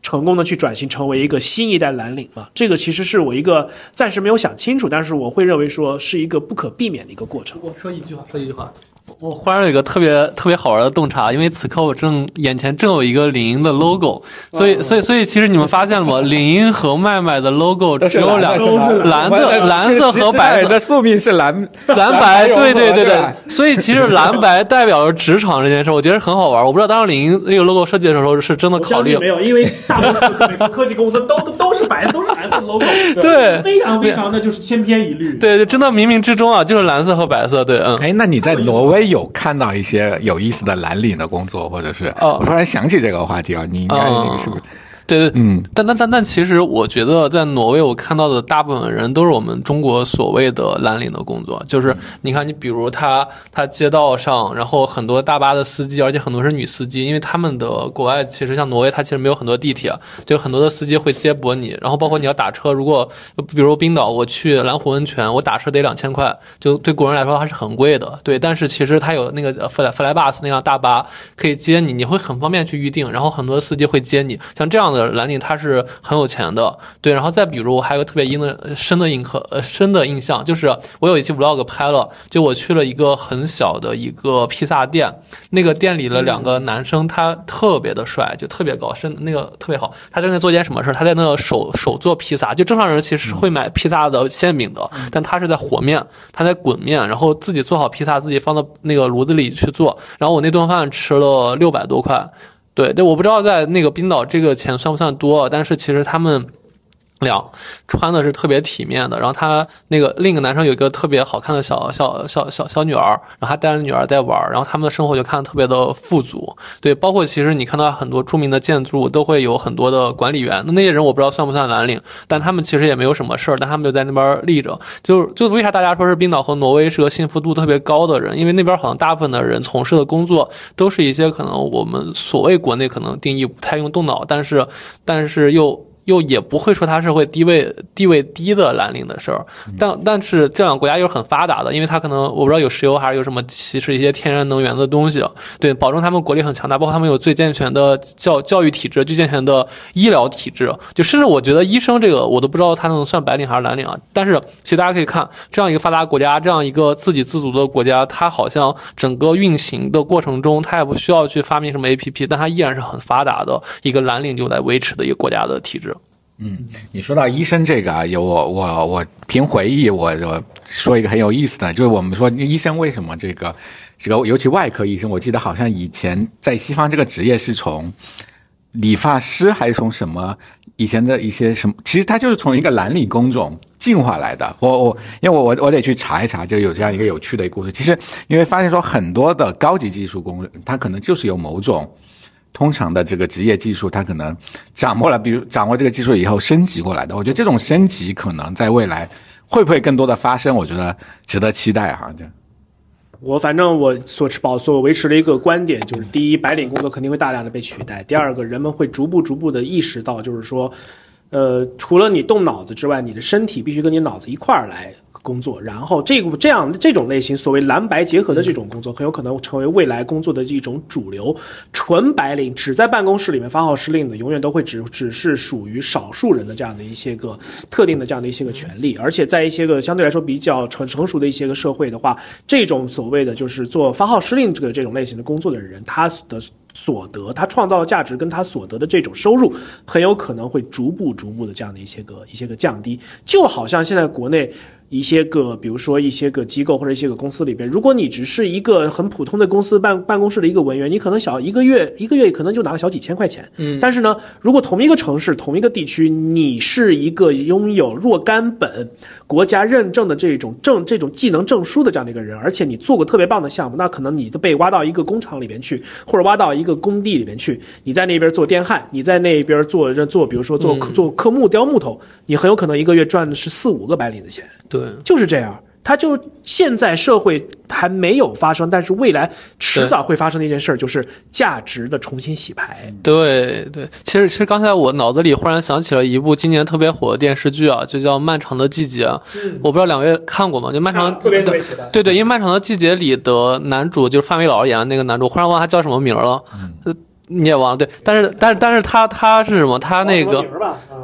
S2: 成功的去转型成为一个新一代蓝领吗？这个其实是我一个暂时没有想清楚，但是我会认为说是一个不可避免的一个过程。
S3: 我说一句话，说一句话，我忽然有一个特别特别好玩的洞察，因为此刻我正眼前正有一个领英的 logo，所以所以所以其实你们发现了吗？领英和麦麦的 logo 只有两
S1: 都是
S3: 蓝的蓝色和白色
S1: 的宿命是蓝 *laughs*
S3: 蓝白，对对对对，所以其实蓝白 *laughs* 代表着职场这件事，我觉得很好玩。我不知道当时领英那个 logo 设计的时候是真的考虑
S2: 没有，因为大多数美国科技公司都都 *laughs* 都是白的，都是蓝色的 logo，
S3: 对
S2: 非常非常的就是千篇一律。
S3: 对，对真的冥冥之中啊，就是蓝色和白色，对，嗯。
S1: 哎，那你在挪威有看到一些有意思的蓝领的工作，或者是？
S3: 哦
S1: 我突然想起这个话题啊，你应该那个是不是？
S3: 对对，
S1: 嗯，
S3: 但但但但其实我觉得在挪威，我看到的大部分人都是我们中国所谓的蓝领的工作，就是你看，你比如他他街道上，然后很多大巴的司机，而且很多是女司机，因为他们的国外其实像挪威，它其实没有很多地铁，就很多的司机会接驳你，然后包括你要打车，如果比如冰岛，我去蓝湖温泉，我打车得两千块，就对国人来说还是很贵的，对，但是其实它有那个弗莱弗莱巴斯那辆大巴可以接你，你会很方便去预定，然后很多司机会接你，像这样的蓝领他是很有钱的，对，然后再比如我还有个特别印的深的印刻呃深的印象，就是我有一期 vlog 拍了，就我去了一个很小的一个披萨店，那个店里的两个男生他特别的帅，就特别高，身那个特别好，他正在做件什么事儿？他在那个手手做披萨，就正常人其实是会买披萨的馅饼的，但他是在和面，他在滚面，然后自己做好披萨，自己放到那个炉子里去做，然后我那顿饭吃了六百多块。对对，我不知道在那个冰岛这个钱算不算多，但是其实他们两穿的是特别体面的。然后他那个另一个男生有一个特别好看的小小小小小女儿，然后他带着女儿在玩，然后他们的生活就看得特别的富足。对，包括其实你看到很多著名的建筑都会有很多的管理员，那那些人我不知道算不算蓝领，但他们其实也没有什么事儿，但他们就在那边立着。就就为啥大家说是冰岛和挪威是个幸福度特别高的人？因为那边好像大部分的人从事的工作都是一些可能我们所谓国内可能定义不太用动脑，但是但是又。又也不会说它是会地位地位低的蓝领的事儿，但但是这两个国家又是很发达的，因为它可能我不知道有石油还是有什么其实一些天然能源的东西，对，保证他们国力很强大，包括他们有最健全的教教育体制、最健全的医疗体制，就甚至我觉得医生这个我都不知道他能算白领还是蓝领啊。但是其实大家可以看，这样一个发达国家，这样一个自给自足的国家，它好像整个运行的过程中，它也不需要去发明什么 APP，但它依然是很发达的一个蓝领就在维持的一个国家的体制。
S1: 嗯你说到医生这个啊，有我我我凭回忆，我我说一个很有意思的，就是我们说医生为什么这个这个，尤其外科医生，我记得好像以前在西方这个职业是从理发师还是从什么以前的一些什么，其实他就是从一个蓝领工种进化来的。我我因为我我我得去查一查，就有这样一个有趣的故事。其实你会发现说，很多的高级技术工人，他可能就是有某种。通常的这个职业技术，他可能掌握了，比如掌握这个技术以后升级过来的。我觉得这种升级可能在未来会不会更多的发生？我觉得值得期待哈。这
S2: 我反正我所持保所维持的一个观点就是：第一，白领工作肯定会大量的被取代；第二个，人们会逐步逐步的意识到，就是说，呃，除了你动脑子之外，你的身体必须跟你脑子一块儿来。工作，然后这个这样这种类型，所谓蓝白结合的这种工作，很有可能成为未来工作的一种主流。纯白领只在办公室里面发号施令的，永远都会只只是属于少数人的这样的一些个特定的这样的一些个权利。而且在一些个相对来说比较成成熟的一些个社会的话，这种所谓的就是做发号施令这个这种类型的工作的人，他的。所得，他创造的价值跟他所得的这种收入，很有可能会逐步逐步的这样的一些个一些个降低，就好像现在国内一些个，比如说一些个机构或者一些个公司里边，如果你只是一个很普通的公司办办公室的一个文员，你可能小一个月一个月可能就拿个小几千块钱，嗯，但是呢，如果同一个城市同一个地区，你是一个拥有若干本国家认证的这种证这种技能证书的这样的一个人，而且你做过特别棒的项目，那可能你都被挖到一个工厂里边去，或者挖到一个工地里边去，你在那边做电焊，你在那边做做，比如说做做刻木雕木头，你很有可能一个月赚的是四五个白领的钱。
S3: 对，
S2: 就是这样。它就现在社会还没有发生，但是未来迟早会发生的一件事儿，就是价值的重新洗牌。
S3: 对对，其实其实刚才我脑子里忽然想起了一部今年特别火的电视剧啊，就叫《漫长的季节》。
S2: 嗯，
S3: 我不知道两位看过吗？就《漫长
S2: 特别特别喜欢。
S3: 对对，因为《漫长的季节》里的男主就是范伟老师演的那个男主，忽然忘他叫什么名了。嗯。你也忘了对，但是但是但是他他是什么？他那个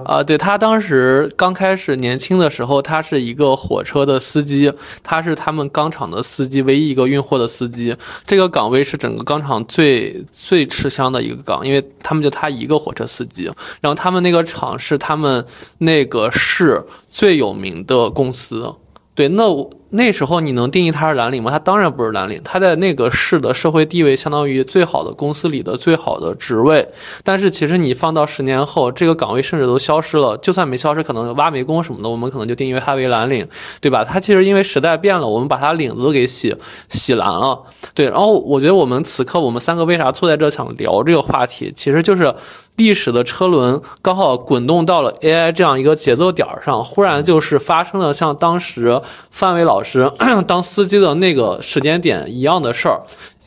S3: 啊，对他当时刚开始年轻的时候，他是一个火车的司机，他是他们钢厂的司机，唯一一个运货的司机。这个岗位是整个钢厂最最吃香的一个岗，因为他们就他一个火车司机。然后他们那个厂是他们那个市最有名的公司。对，那那时候你能定义他是蓝领吗？他当然不是蓝领，他在那个市的社会地位相当于最好的公司里的最好的职位。但是其实你放到十年后，这个岗位甚至都消失了。就算没消失，可能挖煤工什么的，我们可能就定义为他为蓝领，对吧？他其实因为时代变了，我们把他领子给洗洗蓝了。对，然后我觉得我们此刻我们三个为啥坐在这想聊这个话题，其实就是。历史的车轮刚好滚动到了 AI 这样一个节奏点儿上，忽然就是发生了像当时范伟老老师 *clears throat* 当司机的那个时间点一样的事儿，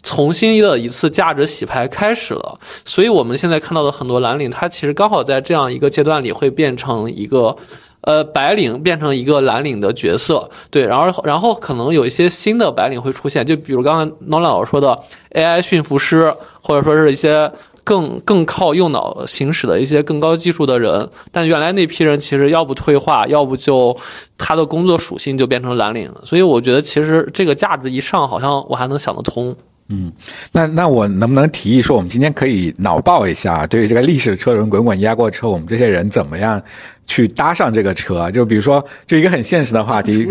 S3: 重新的一次价值洗牌开始了。所以我们现在看到的很多蓝领，它其实刚好在这样一个阶段里会变成一个，呃，白领变成一个蓝领的角色。对，然后然后可能有一些新的白领会出现，就比如刚才 Nolan 老师说的 AI 驯服师，或者说是一些。更更靠右脑行驶的一些更高技术的人，但原来那批人其实要不退化，要不就他的工作属性就变成蓝领了，所以我觉得其实这个价值一上，好像我还能想得通。
S1: 嗯，那那我能不能提议说，我们今天可以脑爆一下，对于这个历史车轮滚滚压过车，我们这些人怎么样？去搭上这个车，就比如说，就一个很现实的话题，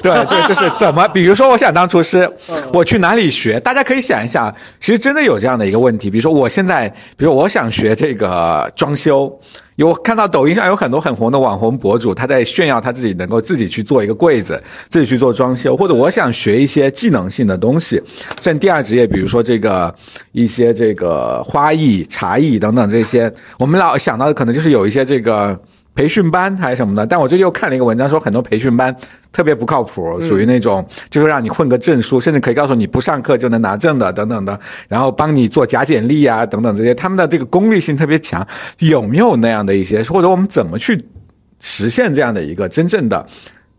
S1: 对对，就是怎么，*laughs* 比如说，我想当厨师，我去哪里学？大家可以想一想，其实真的有这样的一个问题。比如说，我现在，比如我想学这个装修，我看到抖音上有很多很红的网红博主，他在炫耀他自己能够自己去做一个柜子，自己去做装修，或者我想学一些技能性的东西，像第二职业，比如说这个一些这个花艺、茶艺等等这些，我们老想到的可能就是有一些这个。培训班还是什么的，但我最近又看了一个文章，说很多培训班特别不靠谱，属于那种就是让你混个证书，甚至可以告诉你不上课就能拿证的等等的，然后帮你做假简历啊等等这些，他们的这个功利性特别强。有没有那样的一些，或者我们怎么去实现这样的一个真正的，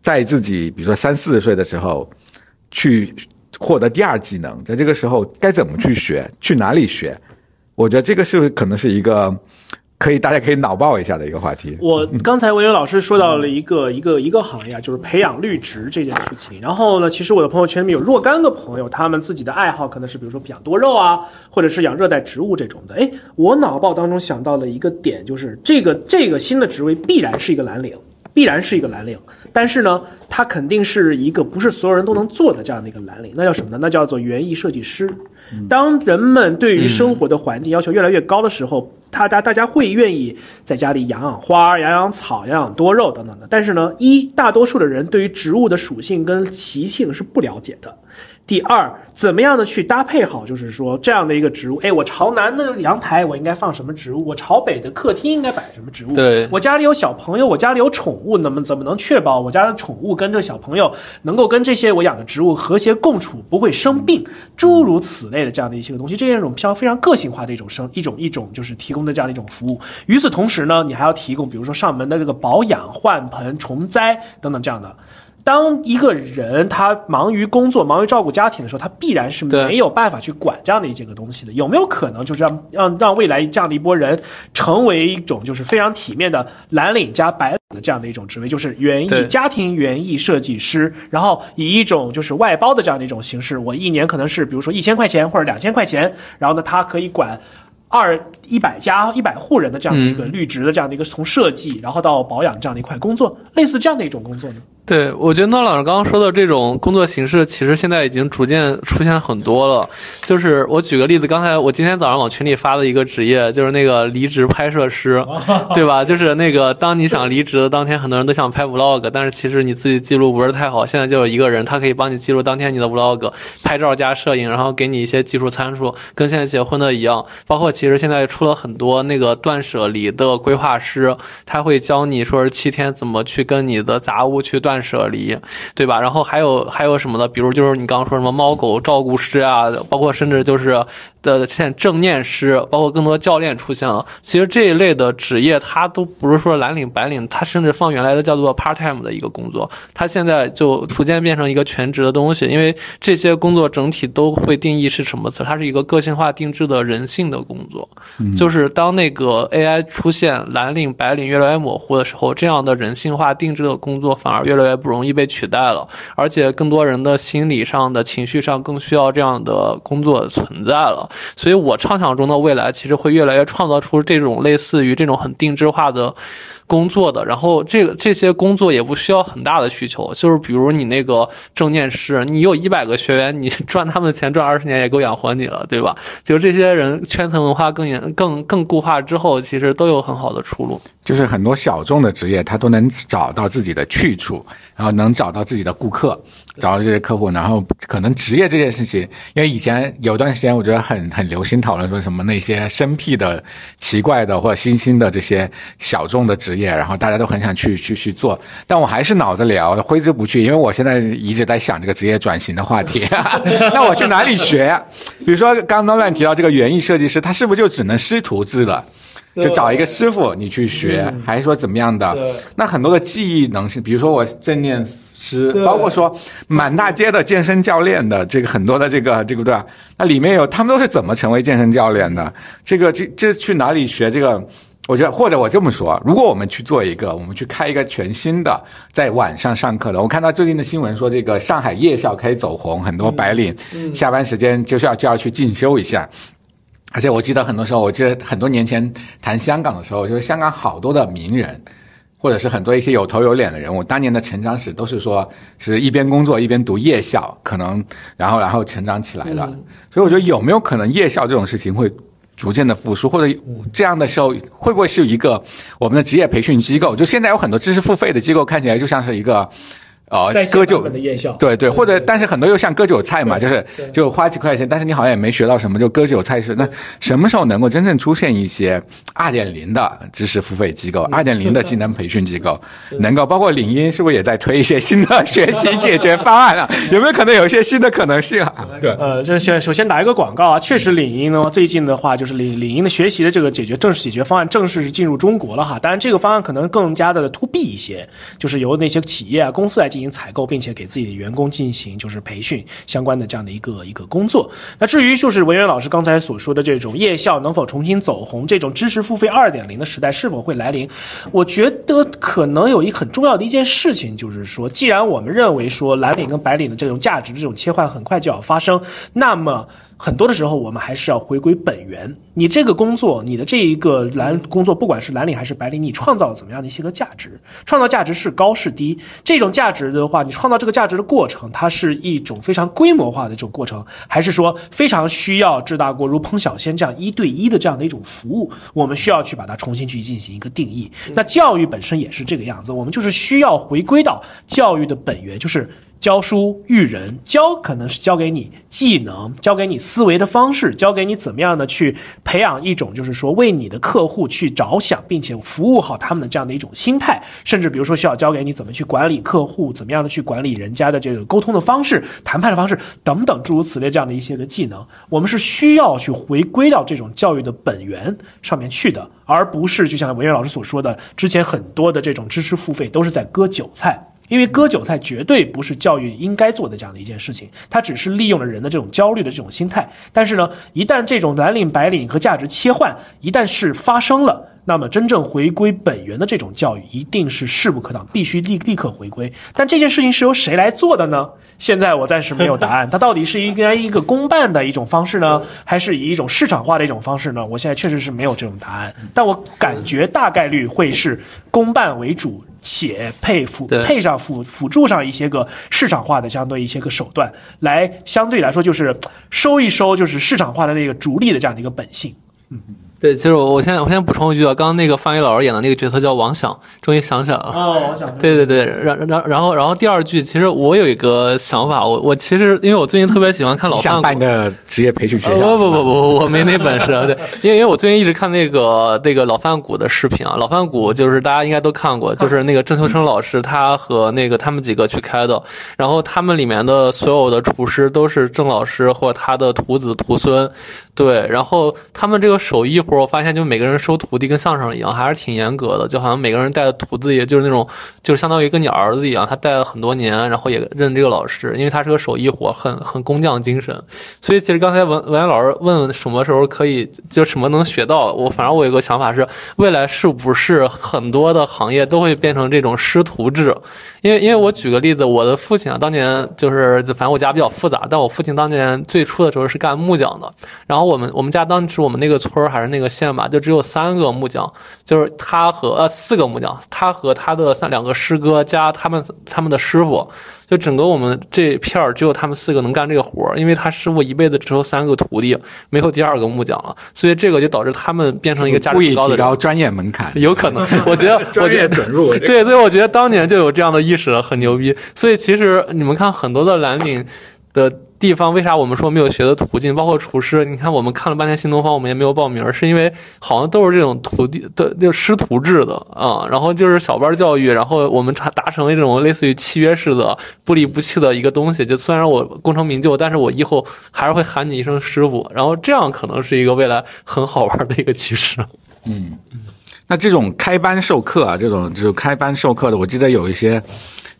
S1: 在自己比如说三四十岁的时候去获得第二技能，在这个时候该怎么去学，去哪里学？我觉得这个是不是可能是一个。可以，大家可以脑爆一下的一个话题。
S2: 我刚才文渊老师说到了一个一个一个行业，就是培养绿植这件事情。然后呢，其实我的朋友圈里面有若干个朋友，他们自己的爱好可能是比如说养多肉啊，或者是养热带植物这种的。哎，我脑爆当中想到了一个点，就是这个这个新的职位必然是一个蓝领，必然是一个蓝领。但是呢，它肯定是一个不是所有人都能做的这样的一个蓝领。那叫什么呢？那叫做园艺设计师。当人们对于生活的环境要求越来越高的时候，大家大家会愿意在家里养养花、养养草、养养多肉等等的。但是呢，一大多数的人对于植物的属性跟习性是不了解的。第二，怎么样的去搭配好，就是说这样的一个植物，哎，我朝南的阳台我应该放什么植物？我朝北的客厅应该摆什么植物？
S3: 对，
S2: 我家里有小朋友，我家里有宠物，那么怎么能确保我家的宠物跟这小朋友能够跟这些我养的植物和谐共处，不会生病？诸如此类的这样的一些个东西，这是一种非常非常个性化的一种生一种一种就是提供的这样的一种服务。与此同时呢，你还要提供，比如说上门的这个保养、换盆、虫灾等等这样的。当一个人他忙于工作、忙于照顾家庭的时候，他必然是没有办法去管这样的一些个东西的。有没有可能就是让让让未来这样的一波人成为一种就是非常体面的蓝领加白领的这样的一种职位，就是园艺家庭园艺设计师，然后以一种就是外包的这样的一种形式，我一年可能是比如说一千块钱或者两千块钱，然后呢，他可以管。二一百家一百户人的这样的一个绿植的这样的一个从设计然后到保养这样的一块工作，类似这样的一种工作呢？
S3: 对，我觉得诺老师刚刚说的这种工作形式，其实现在已经逐渐出现很多了。就是我举个例子，刚才我今天早上往群里发的一个职业，就是那个离职拍摄师，*laughs* 对吧？就是那个当你想离职的当天，很多人都想拍 vlog，但是其实你自己记录不是太好。现在就有一个人，他可以帮你记录当天你的 vlog，拍照加摄影，然后给你一些技术参数，跟现在结婚的一样。包括其实现在出了很多那个断舍离的规划师，他会教你说是七天怎么去跟你的杂物去断。断舍离，对吧？然后还有还有什么的？比如就是你刚刚说什么猫狗照顾师啊，包括甚至就是的现在正念师，包括更多教练出现了。其实这一类的职业，它都不是说蓝领白领，它甚至放原来的叫做 part time 的一个工作，它现在就逐渐变成一个全职的东西。因为这些工作整体都会定义是什么词？它是一个个性化定制的人性的工作。就是当那个 AI 出现蓝领白领越来越模糊的时候，这样的人性化定制的工作反而越来越不容易被取代了，而且更多人的心理上的情绪上更需要这样的工作存在了。所以我畅想中的未来，其实会越来越创造出这种类似于这种很定制化的工作的。然后这个这些工作也不需要很大的需求，就是比如你那个正念师，你有一百个学员，*laughs* 你赚他们的钱赚二十年也够养活你了，对吧？就这些人圈层文化更严、更更固化之后，其实都有很好的出路。
S1: 就是很多小众的职业，他都能找到自己的去处，然后能找到自己的顾客，找到这些客户，然后可能职业这件事情，因为以前有段时间我觉得很很流行讨论说什么那些生僻的、奇怪的或者新兴的这些小众的职业，然后大家都很想去 *laughs* 去去做，但我还是脑子里啊挥之不去，因为我现在一直在想这个职业转型的话题，*laughs* 那我去哪里学呀？比如说刚刚乱提到这个园艺设计师，他是不是就只能师徒制了？就找一个师傅你去学，还是说怎么样的？那很多的技艺能是，比如说我正念师，包括说满大街的健身教练的这个很多的这个这个对吧？那里面有他们都是怎么成为健身教练的？这个这这去哪里学这个？我觉得或者我这么说，如果我们去做一个，我们去开一个全新的在晚上上课的，我看到最近的新闻说这个上海夜校开始走红，很多白领下班时间就是要就要去进修一下。而且我记得很多时候，我记得很多年前谈香港的时候，就是香港好多的名人，或者是很多一些有头有脸的人物，当年的成长史都是说是一边工作一边读夜校，可能然后然后成长起来的。所以我觉得有没有可能夜校这种事情会逐渐的复苏，或者这样的时候会不会是一个我们的职业培训机构？就现在有很多知识付费的机构，看起来就像是一个。哦，割韭
S2: 的夜校，
S1: 对对，或者但是很多又像割韭菜嘛，就是就花几块钱，但是你好像也没学到什么，就割韭菜式。那什么时候能够真正出现一些二点零的知识付费机构，二点零的技能培训机构，*laughs* 能够包括领英是不是也在推一些新的学习解决方案啊？有没有可能有一些新的可能性啊？对，
S2: 呃，这先首先打一个广告啊，确实领英呢最近的话就是领领英的学习的这个解决正式解决方案正式是进入中国了哈，当然这个方案可能更加的 to B 一些，就是由那些企业啊公司来进行采购，并且给自己的员工进行就是培训相关的这样的一个一个工作。那至于就是文渊老师刚才所说的这种夜校能否重新走红，这种知识付费二点零的时代是否会来临？我觉得可能有一很重要的一件事情，就是说，既然我们认为说蓝领跟白领的这种价值这种切换很快就要发生，那么。很多的时候，我们还是要回归本源。你这个工作，你的这一个蓝工作，不管是蓝领还是白领，你创造了怎么样的一些个价值？创造价值是高是低？这种价值的话，你创造这个价值的过程，它是一种非常规模化的这种过程，还是说非常需要智大国如烹小鲜这样一对一的这样的一种服务？我们需要去把它重新去进行一个定义。那教育本身也是这个样子，我们就是需要回归到教育的本源，就是。教书育人，教可能是教给你技能，教给你思维的方式，教给你怎么样的去培养一种，就是说为你的客户去着想，并且服务好他们的这样的一种心态。甚至比如说需要教给你怎么去管理客户，怎么样的去管理人家的这个沟通的方式、谈判的方式等等诸如此类这样的一些个技能。我们是需要去回归到这种教育的本源上面去的，而不是就像文渊老师所说的，之前很多的这种知识付费都是在割韭菜。因为割韭菜绝对不是教育应该做的这样的一件事情，它只是利用了人的这种焦虑的这种心态。但是呢，一旦这种蓝领白领和价值切换一旦是发生了，那么真正回归本源的这种教育一定是势不可挡，必须立立刻回归。但这件事情是由谁来做的呢？现在我暂时没有答案。它到底是应该一个公办的一种方式呢，还是以一种市场化的一种方式呢？我现在确实是没有这种答案。但我感觉大概率会是公办为主。且配辅配上辅辅助上一些个市场化的相对一些个手段，来相对来说就是收一收就是市场化的那个逐利的这样的一个本性。嗯。
S3: 对，其实我我先我先补充一句啊，刚刚那个范伟老师演的那个角色叫王想，终于想起来了。
S2: 哦，王想 *laughs*
S3: 对对对，然然然后然后第二句，其实我有一个想法，我我其实因为我最近特别喜欢看老范
S1: 办个职业培训学
S3: 呃
S1: 校？
S3: 不不不不，我没那本事。对，因为因为我最近一直看那个那个老范谷的视频啊，老范谷就是大家应该都看过，就是那个郑秋生老师他和那个他们几个去开的，然后他们里面的所有的厨师都是郑老师或他的徒子徒孙，对，然后他们这个手艺活，我发现就每个人收徒弟跟相声一样，还是挺严格的，就好像每个人带的徒弟也就是那种，就是相当于跟你儿子一样，他带了很多年，然后也认这个老师，因为他是个手艺活，很很工匠精神。所以其实刚才文文言老师问什么时候可以，就什么能学到，我反正我有个想法是，未来是不是很多的行业都会变成这种师徒制？因为因为我举个例子，我的父亲啊，当年就是反正我家比较复杂，但我父亲当年最初的时候是干木匠的，然后我们我们家当时我们那个村还是那个县吧，就只有三个木匠，就是他和呃四个木匠，他和他的三两个师哥加他们他们的师傅，就整个我们这片儿只有他们四个能干这个活儿，因为他师傅一辈子只有三个徒弟，没有第二个木匠了，所以这个就导致他们变成一个价值
S1: 故意
S3: 很高的人。
S1: 提高专业门槛，
S3: 有可能，*laughs* 我觉得，*laughs* 我
S1: 专
S3: 觉得
S1: 业准入。
S3: 对，所以我觉得当年就有这样的意识了，很牛逼。所以其实你们看很多的蓝领的地方，为啥我们说没有学的途径？包括厨师，你看我们看了半天新东方，我们也没有报名，是因为好像都是这种徒弟的，就师徒制的啊、然后就是小班教育，然后我们达达成了这种类似于契约式的不离不弃的一个东西。就虽然我功成名就，但是我以后还是会喊你一声师傅，然后这样可能是一个未来很好玩的一个趋势。
S1: 嗯那这种开班授课啊，这种就开班授课的，我记得有一些，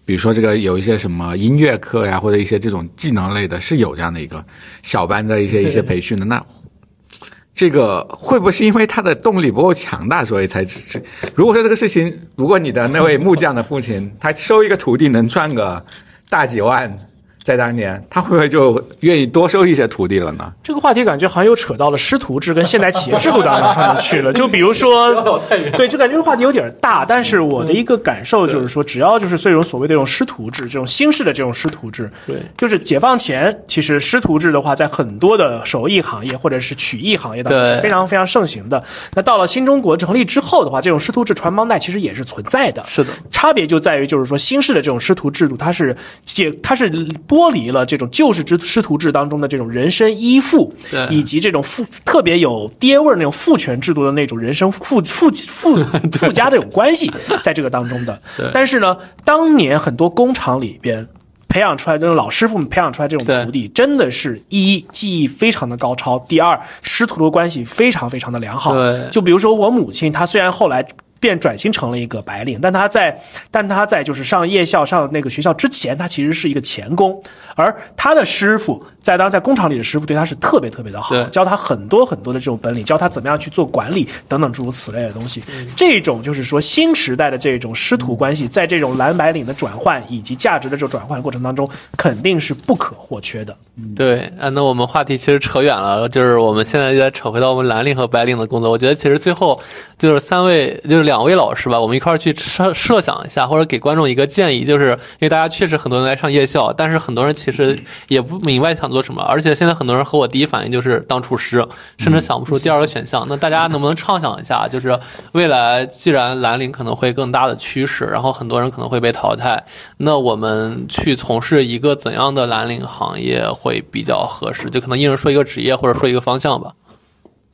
S1: 比如说这个有一些什么音乐课呀，或者一些这种技能类的，是有这样的一个小班的一些一些培训的。那 *laughs* 这个会不会是因为他的动力不够强大，所以才只是？如果说这个事情，如果你的那位木匠的父亲他收一个徒弟能赚个大几万，在当年，他会不会就愿意多收一些徒弟了呢？
S2: 这个话题感觉好像又扯到了师徒制跟现代企业制度当中去了。*laughs* 就比如说，对，就感觉这个话题有点大。但是我的一个感受就是说，只要就是这种所谓的这种师徒制，这种新式的这种师徒制，
S3: 对，
S2: 就是解放前，其实师徒制的话，在很多的手艺行业或者是曲艺行业当中是非常非常盛行的。那到了新中国成立之后的话，这种师徒制传帮带其实也是存在的。
S3: 是的，
S2: 差别就在于，就是说新式的这种师徒制度，它是解，它是剥离了这种旧式之师徒制当中的这种人身依附，以及这种父特别有爹味儿那种父权制度的那种人生附附附附加这种关系，*laughs* 在这个当中的。但是呢，当年很多工厂里边。培养出来的这种老师傅们培养出来这种徒弟，真的是一技艺非常的高超，第二师徒的关系非常非常的良好。
S3: 对
S2: 就比如说我母亲，她虽然后来变转型成了一个白领，但他在但他在就是上夜校上那个学校之前，他其实是一个钳工，而他的师傅在当然在工厂里的师傅对他是特别特别的好，教他很多很多的这种本领，教他怎么样去做管理等等诸如此类的东西。
S3: 嗯
S2: 这种就是说新时代的这种师徒关系，在这种蓝白领的转换以及价值的这种转换过程当中，肯定是不可或缺的。
S3: 对，啊，那我们话题其实扯远了，就是我们现在就在扯回到我们蓝领和白领的工作。我觉得其实最后就是三位，就是两两位老师吧，我们一块儿去设设想一下，或者给观众一个建议，就是因为大家确实很多人来上夜校，但是很多人其实也不明白想做什么，而且现在很多人和我第一反应就是当厨师，甚至想不出第二个选项。那大家能不能畅想一下，就是未来既然蓝领可能会更大的趋势，然后很多人可能会被淘汰，那我们去从事一个怎样的蓝领行业会比较合适？就可能一人说一个职业，或者说一个方向吧。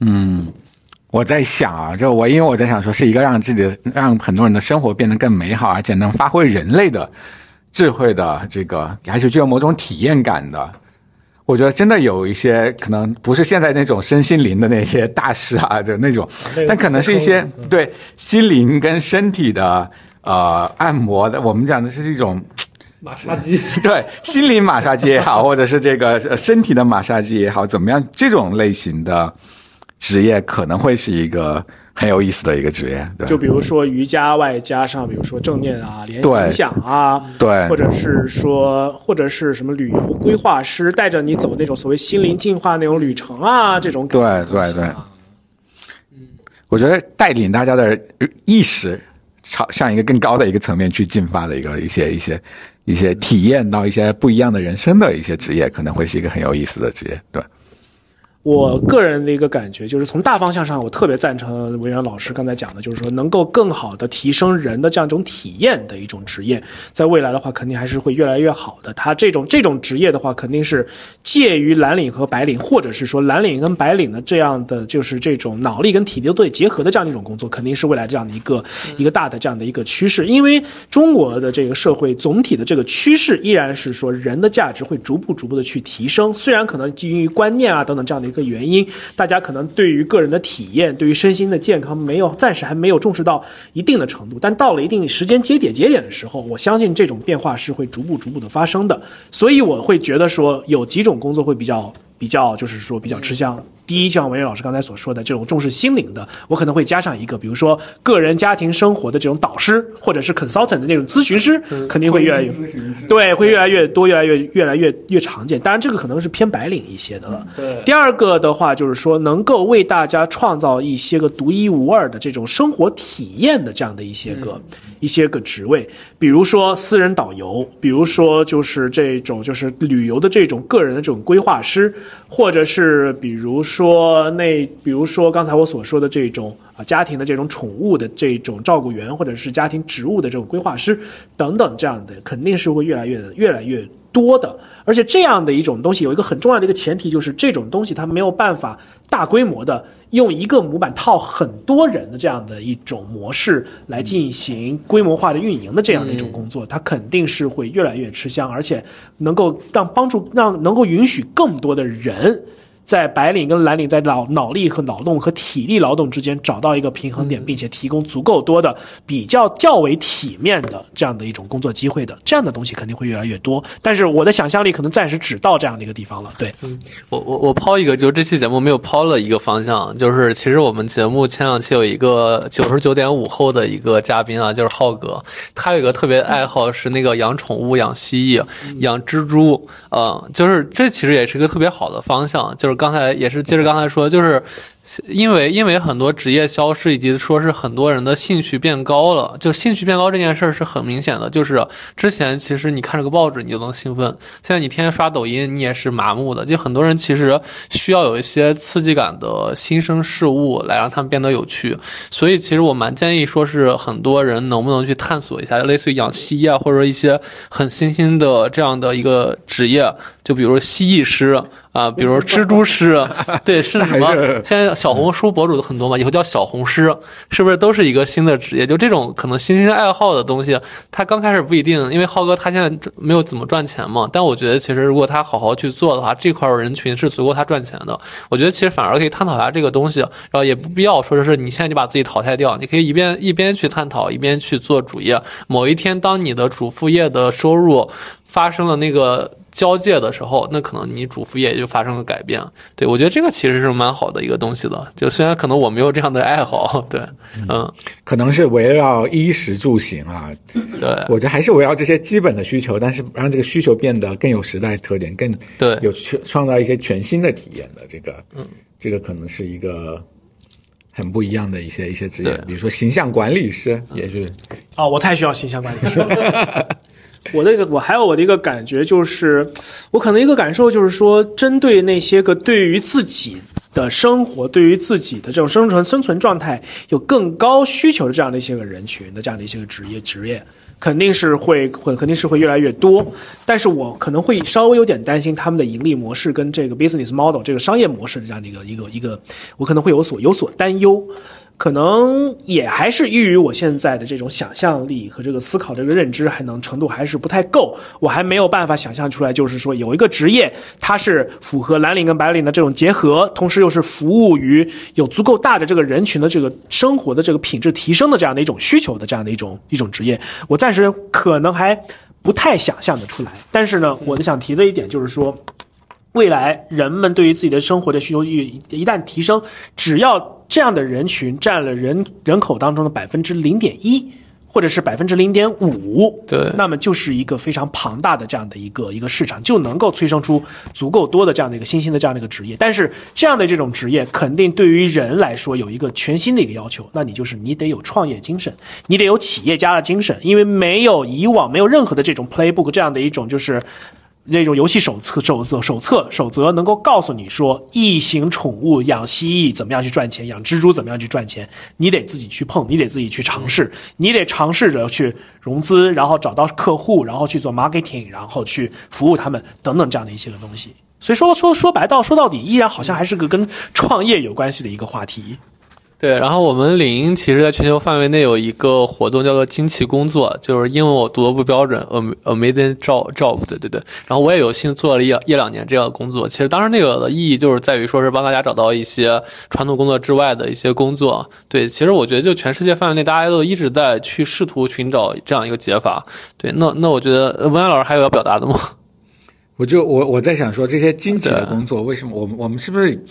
S1: 嗯我在想啊，就我因为我在想说，是一个让自己的让很多人的生活变得更美好，而且能发挥人类的智慧的这个，而且具有某种体验感的。我觉得真的有一些可能不是现在那种身心灵的那些大师啊，就那种，但可能是一些对心灵跟身体的呃按摩的，我们讲的是一种
S3: 马杀鸡，*laughs*
S1: 对心灵马杀鸡也好，或者是这个呃身体的马杀鸡也好，怎么样？这种类型的职业可能会是一个很有意思的一个职业，对，
S2: 就比如说瑜伽外加上，比如说正念啊、联想啊，
S1: 对
S2: 或者是说，或者是什么旅游规划师带着你走那种所谓心灵进化那种旅程啊，这种感觉
S1: 对对对，我觉得带领大家的意识朝向一个更高的一个层面去进发的一个一些一些一些体验到一些不一样的人生的一些职业，可能会是一个很有意思的职业，对。
S2: 我个人的一个感觉就是，从大方向上，我特别赞成文渊老师刚才讲的，就是说能够更好的提升人的这样一种体验的一种职业，在未来的话，肯定还是会越来越好的。他这种这种职业的话，肯定是介于蓝领和白领，或者是说蓝领跟白领的这样的，就是这种脑力跟体力都得结合的这样一种工作，肯定是未来这样的一个一个大的这样的一个趋势。因为中国的这个社会总体的这个趋势依然是说人的价值会逐步逐步的去提升，虽然可能基于观念啊等等这样的。一个原因，大家可能对于个人的体验，对于身心的健康，没有暂时还没有重视到一定的程度。但到了一定时间节点节点的时候，我相信这种变化是会逐步逐步的发生的。所以我会觉得说，有几种工作会比较比较，就是说比较吃香。第一，就像文渊老师刚才所说的，这种重视心灵的，我可能会加上一个，比如说个人家庭生活的这种导师，或者是 consultant 的那种咨询师，肯定会越来越对，会越来越多，越来越越来越越常见。当然，这个可能是偏白领一些的了。
S3: 对。
S2: 第二个的话，就是说能够为大家创造一些个独一无二的这种生活体验的这样的一些个一些个职位，比如说私人导游，比如说就是这种就是旅游的这种个人的这种规划师，或者是比如说。那，比如说刚才我所说的这种啊，家庭的这种宠物的这种照顾员，或者是家庭植物的这种规划师等等，这样的肯定是会越来越越来越多的。而且这样的一种东西有一个很重要的一个前提，就是这种东西它没有办法大规模的用一个模板套很多人的这样的一种模式来进行规模化的运营的这样的一种工作，它肯定是会越来越吃香，而且能够让帮助让能够允许更多的人。在白领跟蓝领在脑脑力和劳动和体力劳动之间找到一个平衡点，并且提供足够多的比较较为体面的这样的一种工作机会的，这样的东西肯定会越来越多。但是我的想象力可能暂时只到这样的一个地方了。对，
S3: 嗯，我我我抛一个，就是这期节目没有抛了一个方向，就是其实我们节目前两期有一个九十九点五后的一个嘉宾啊，就是浩哥，他有一个特别爱好是那个养宠物、养蜥蜴、养蜘蛛，嗯，就是这其实也是一个特别好的方向，就是。刚才也是接着刚才说，就是。因为因为很多职业消失，以及说是很多人的兴趣变高了，就兴趣变高这件事儿是很明显的。就是之前其实你看这个报纸你就能兴奋，现在你天天刷抖音你也是麻木的。就很多人其实需要有一些刺激感的新生事物来让他们变得有趣。所以其实我蛮建议说是很多人能不能去探索一下，类似于养蜥蜴啊，或者说一些很新兴的这样的一个职业，就比如蜥蜴师啊，比如蜘蛛师，对，是什么？现在。小红书博主的很多嘛，以后叫小红师，是不是都是一个新的职业？就这种可能新兴爱好的东西，他刚开始不一定，因为浩哥他现在没有怎么赚钱嘛。但我觉得其实如果他好好去做的话，这块人群是足够他赚钱的。我觉得其实反而可以探讨一下这个东西，然后也不必要说是你现在就把自己淘汰掉，你可以一边一边去探讨，一边去做主业。某一天，当你的主副业的收入发生了那个。交界的时候，那可能你主副业就发生了改变。对我觉得这个其实是蛮好的一个东西的。就虽然可能我没有这样的爱好，*laughs* 对，嗯，
S1: 可能是围绕衣食住行啊，
S3: 对，
S1: 我觉得还是围绕这些基本的需求，但是让这个需求变得更有时代特点，更
S3: 对，
S1: 有创创造一些全新的体验的这个，嗯，这个可能是一个很不一样的一些一些职业，比如说形象管理师也是。
S2: 啊，我太需要形象管理师 *laughs* 了。我那个，我还有我的一个感觉，就是我可能一个感受就是说，针对那些个对于自己的生活、对于自己的这种生存生存状态有更高需求的这样的一些个人群的这样的一些个职业职业，肯定是会会肯定是会越来越多。但是我可能会稍微有点担心他们的盈利模式跟这个 business model 这个商业模式的这样的一个一个一个，我可能会有所有所担忧。可能也还是由于我现在的这种想象力和这个思考这个认知还能程度还是不太够，我还没有办法想象出来，就是说有一个职业，它是符合蓝领跟白领的这种结合，同时又是服务于有足够大的这个人群的这个生活的这个品质提升的这样的一种需求的这样的一种一种职业，我暂时可能还不太想象的出来。但是呢，我想提的一点就是说。未来人们对于自己的生活的需求一一旦提升，只要这样的人群占了人人口当中的百分之零点一，或者是百分之零点五，
S3: 对，
S2: 那么就是一个非常庞大的这样的一个一个市场，就能够催生出足够多的这样的一个新兴的这样的一个职业。但是这样的这种职业，肯定对于人来说有一个全新的一个要求，那你就是你得有创业精神，你得有企业家的精神，因为没有以往没有任何的这种 playbook 这样的一种就是。那种游戏手册、手册、手册、守则，能够告诉你说，异形宠物养蜥蜴怎么样去赚钱，养蜘蛛怎么样去赚钱，你得自己去碰，你得自己去尝试，你得尝试着去融资，然后找到客户，然后去做 marketing，然后去服务他们等等这样的一些个东西。所以说说说白到说到底，依然好像还是个跟创业有关系的一个话题。
S3: 对，然后我们领英其实在全球范围内有一个活动叫做“惊奇工作”，就是英文我读的不标准，amazing job job，对对对。然后我也有幸做了一一两年这样的工作。其实当时那个的意义就是在于说是帮大家找到一些传统工作之外的一些工作。对，其实我觉得就全世界范围内大家都一直在去试图寻找这样一个解法。对，那那我觉得文安老师还有要表达的吗？
S1: 我就我我在想说这些惊奇的工作为什么我们我们是不是？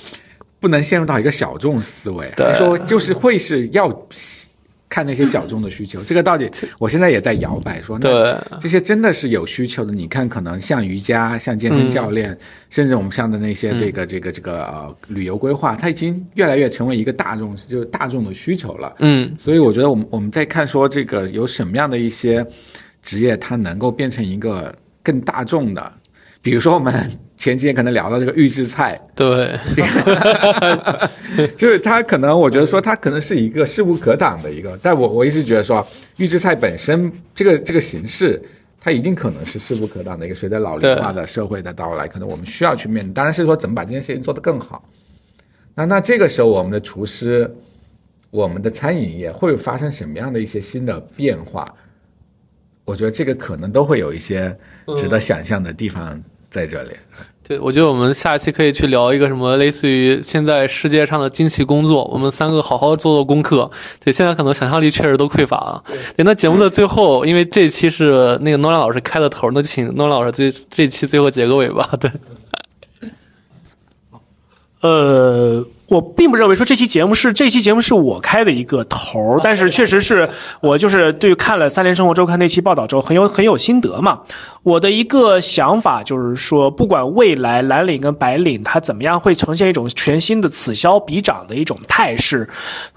S1: 不能陷入到一个小众思维，说就是会是要看那些小众的需求。这个到底，我现在也在摇摆，说
S3: 对
S1: 这些真的是有需求的。你看，可能像瑜伽、像健身教练，甚至我们上的那些这个这个这个呃旅游规划，它已经越来越成为一个大众，就是大众的需求了。
S3: 嗯，
S1: 所以我觉得我们我们在看说这个有什么样的一些职业，它能够变成一个更大众的。比如说，我们前几天可能聊到这个预制菜，
S3: 对，*laughs*
S1: 就是它可能，我觉得说它可能是一个势不可挡的一个，但我我一直觉得说预制菜本身这个这个形式，它一定可能是势不可挡的一个，随着老龄化的社会的到来，可能我们需要去面对。当然是说怎么把这件事情做得更好。那那这个时候，我们的厨师，我们的餐饮业会发生什么样的一些新的变化？我觉得这个可能都会有一些值得想象的地方在这里。
S3: 对，我觉得我们下期可以去聊一个什么类似于现在世界上的惊奇工作，我们三个好好做做功课。对，现在可能想象力确实都匮乏了。对，那节目的最后，因为这期是那个诺兰老师开的头，那就请诺兰老师最这期最后结个尾吧。对，
S2: 呃。我并不认为说这期节目是这期节目是我开的一个头儿，但是确实是我就是对看了《三联生活周刊》那期报道之后很有很有心得嘛。我的一个想法就是说，不管未来蓝领跟白领它怎么样会呈现一种全新的此消彼长的一种态势，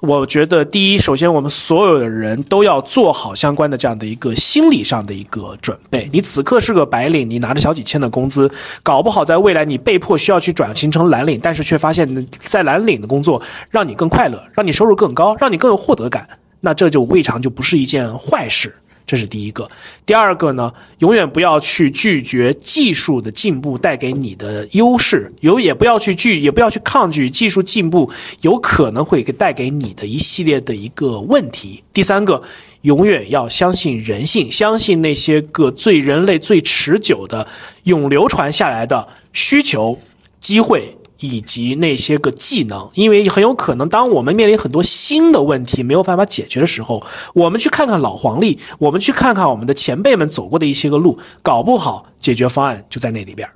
S2: 我觉得第一，首先我们所有的人都要做好相关的这样的一个心理上的一个准备。你此刻是个白领，你拿着小几千的工资，搞不好在未来你被迫需要去转型成蓝领，但是却发现，在蓝领的工作让你更快乐，让你收入更高，让你更有获得感，那这就未尝就不是一件坏事。这是第一个。第二个呢，永远不要去拒绝技术的进步带给你的优势，有也不要去拒，也不要去抗拒技术进步有可能会给带给你的一系列的一个问题。第三个，永远要相信人性，相信那些个最人类最持久的、永流传下来的需求、机会。以及那些个技能，因为很有可能，当我们面临很多新的问题没有办法解决的时候，我们去看看老黄历，我们去看看我们的前辈们走过的一些个路，搞不好解决方案就在那里边。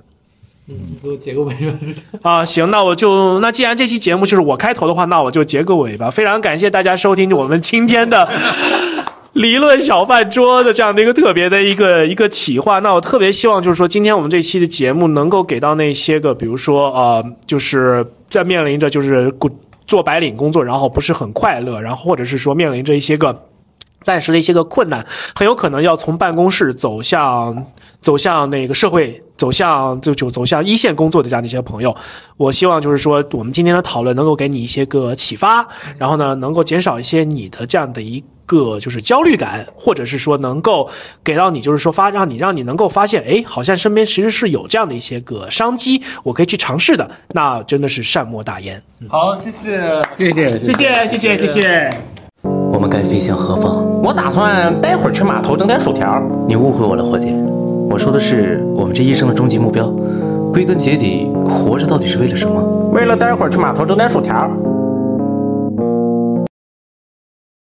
S3: 嗯，给我结个尾吧。
S2: 啊，行，那我就那既然这期节目就是我开头的话，那我就结个尾吧。非常感谢大家收听我们今天的。理论小饭桌的这样的一个特别的一个一个企划，那我特别希望就是说，今天我们这期的节目能够给到那些个，比如说呃，就是在面临着就是做白领工作，然后不是很快乐，然后或者是说面临着一些个暂时的一些个困难，很有可能要从办公室走向走向那个社会，走向就就走向一线工作的这样的一些朋友，我希望就是说，我们今天的讨论能够给你一些个启发，然后呢，能够减少一些你的这样的一。个就是焦虑感，或者是说能够给到你，就是说发让你让你能够发现，哎，好像身边其实是有这样的一些个商机，我可以去尝试的，那真的是善莫大焉。
S3: 好，谢谢，
S1: 谢谢，
S2: 谢谢，谢谢，谢谢。
S4: 我们该飞向何方？
S5: 我打算待会儿去码头整点薯条。
S4: 你误会我了，伙计，我说的是我们这一生的终极目标。归根结底，活着到底是为了什么？
S5: 为了待会儿去码头整点薯条。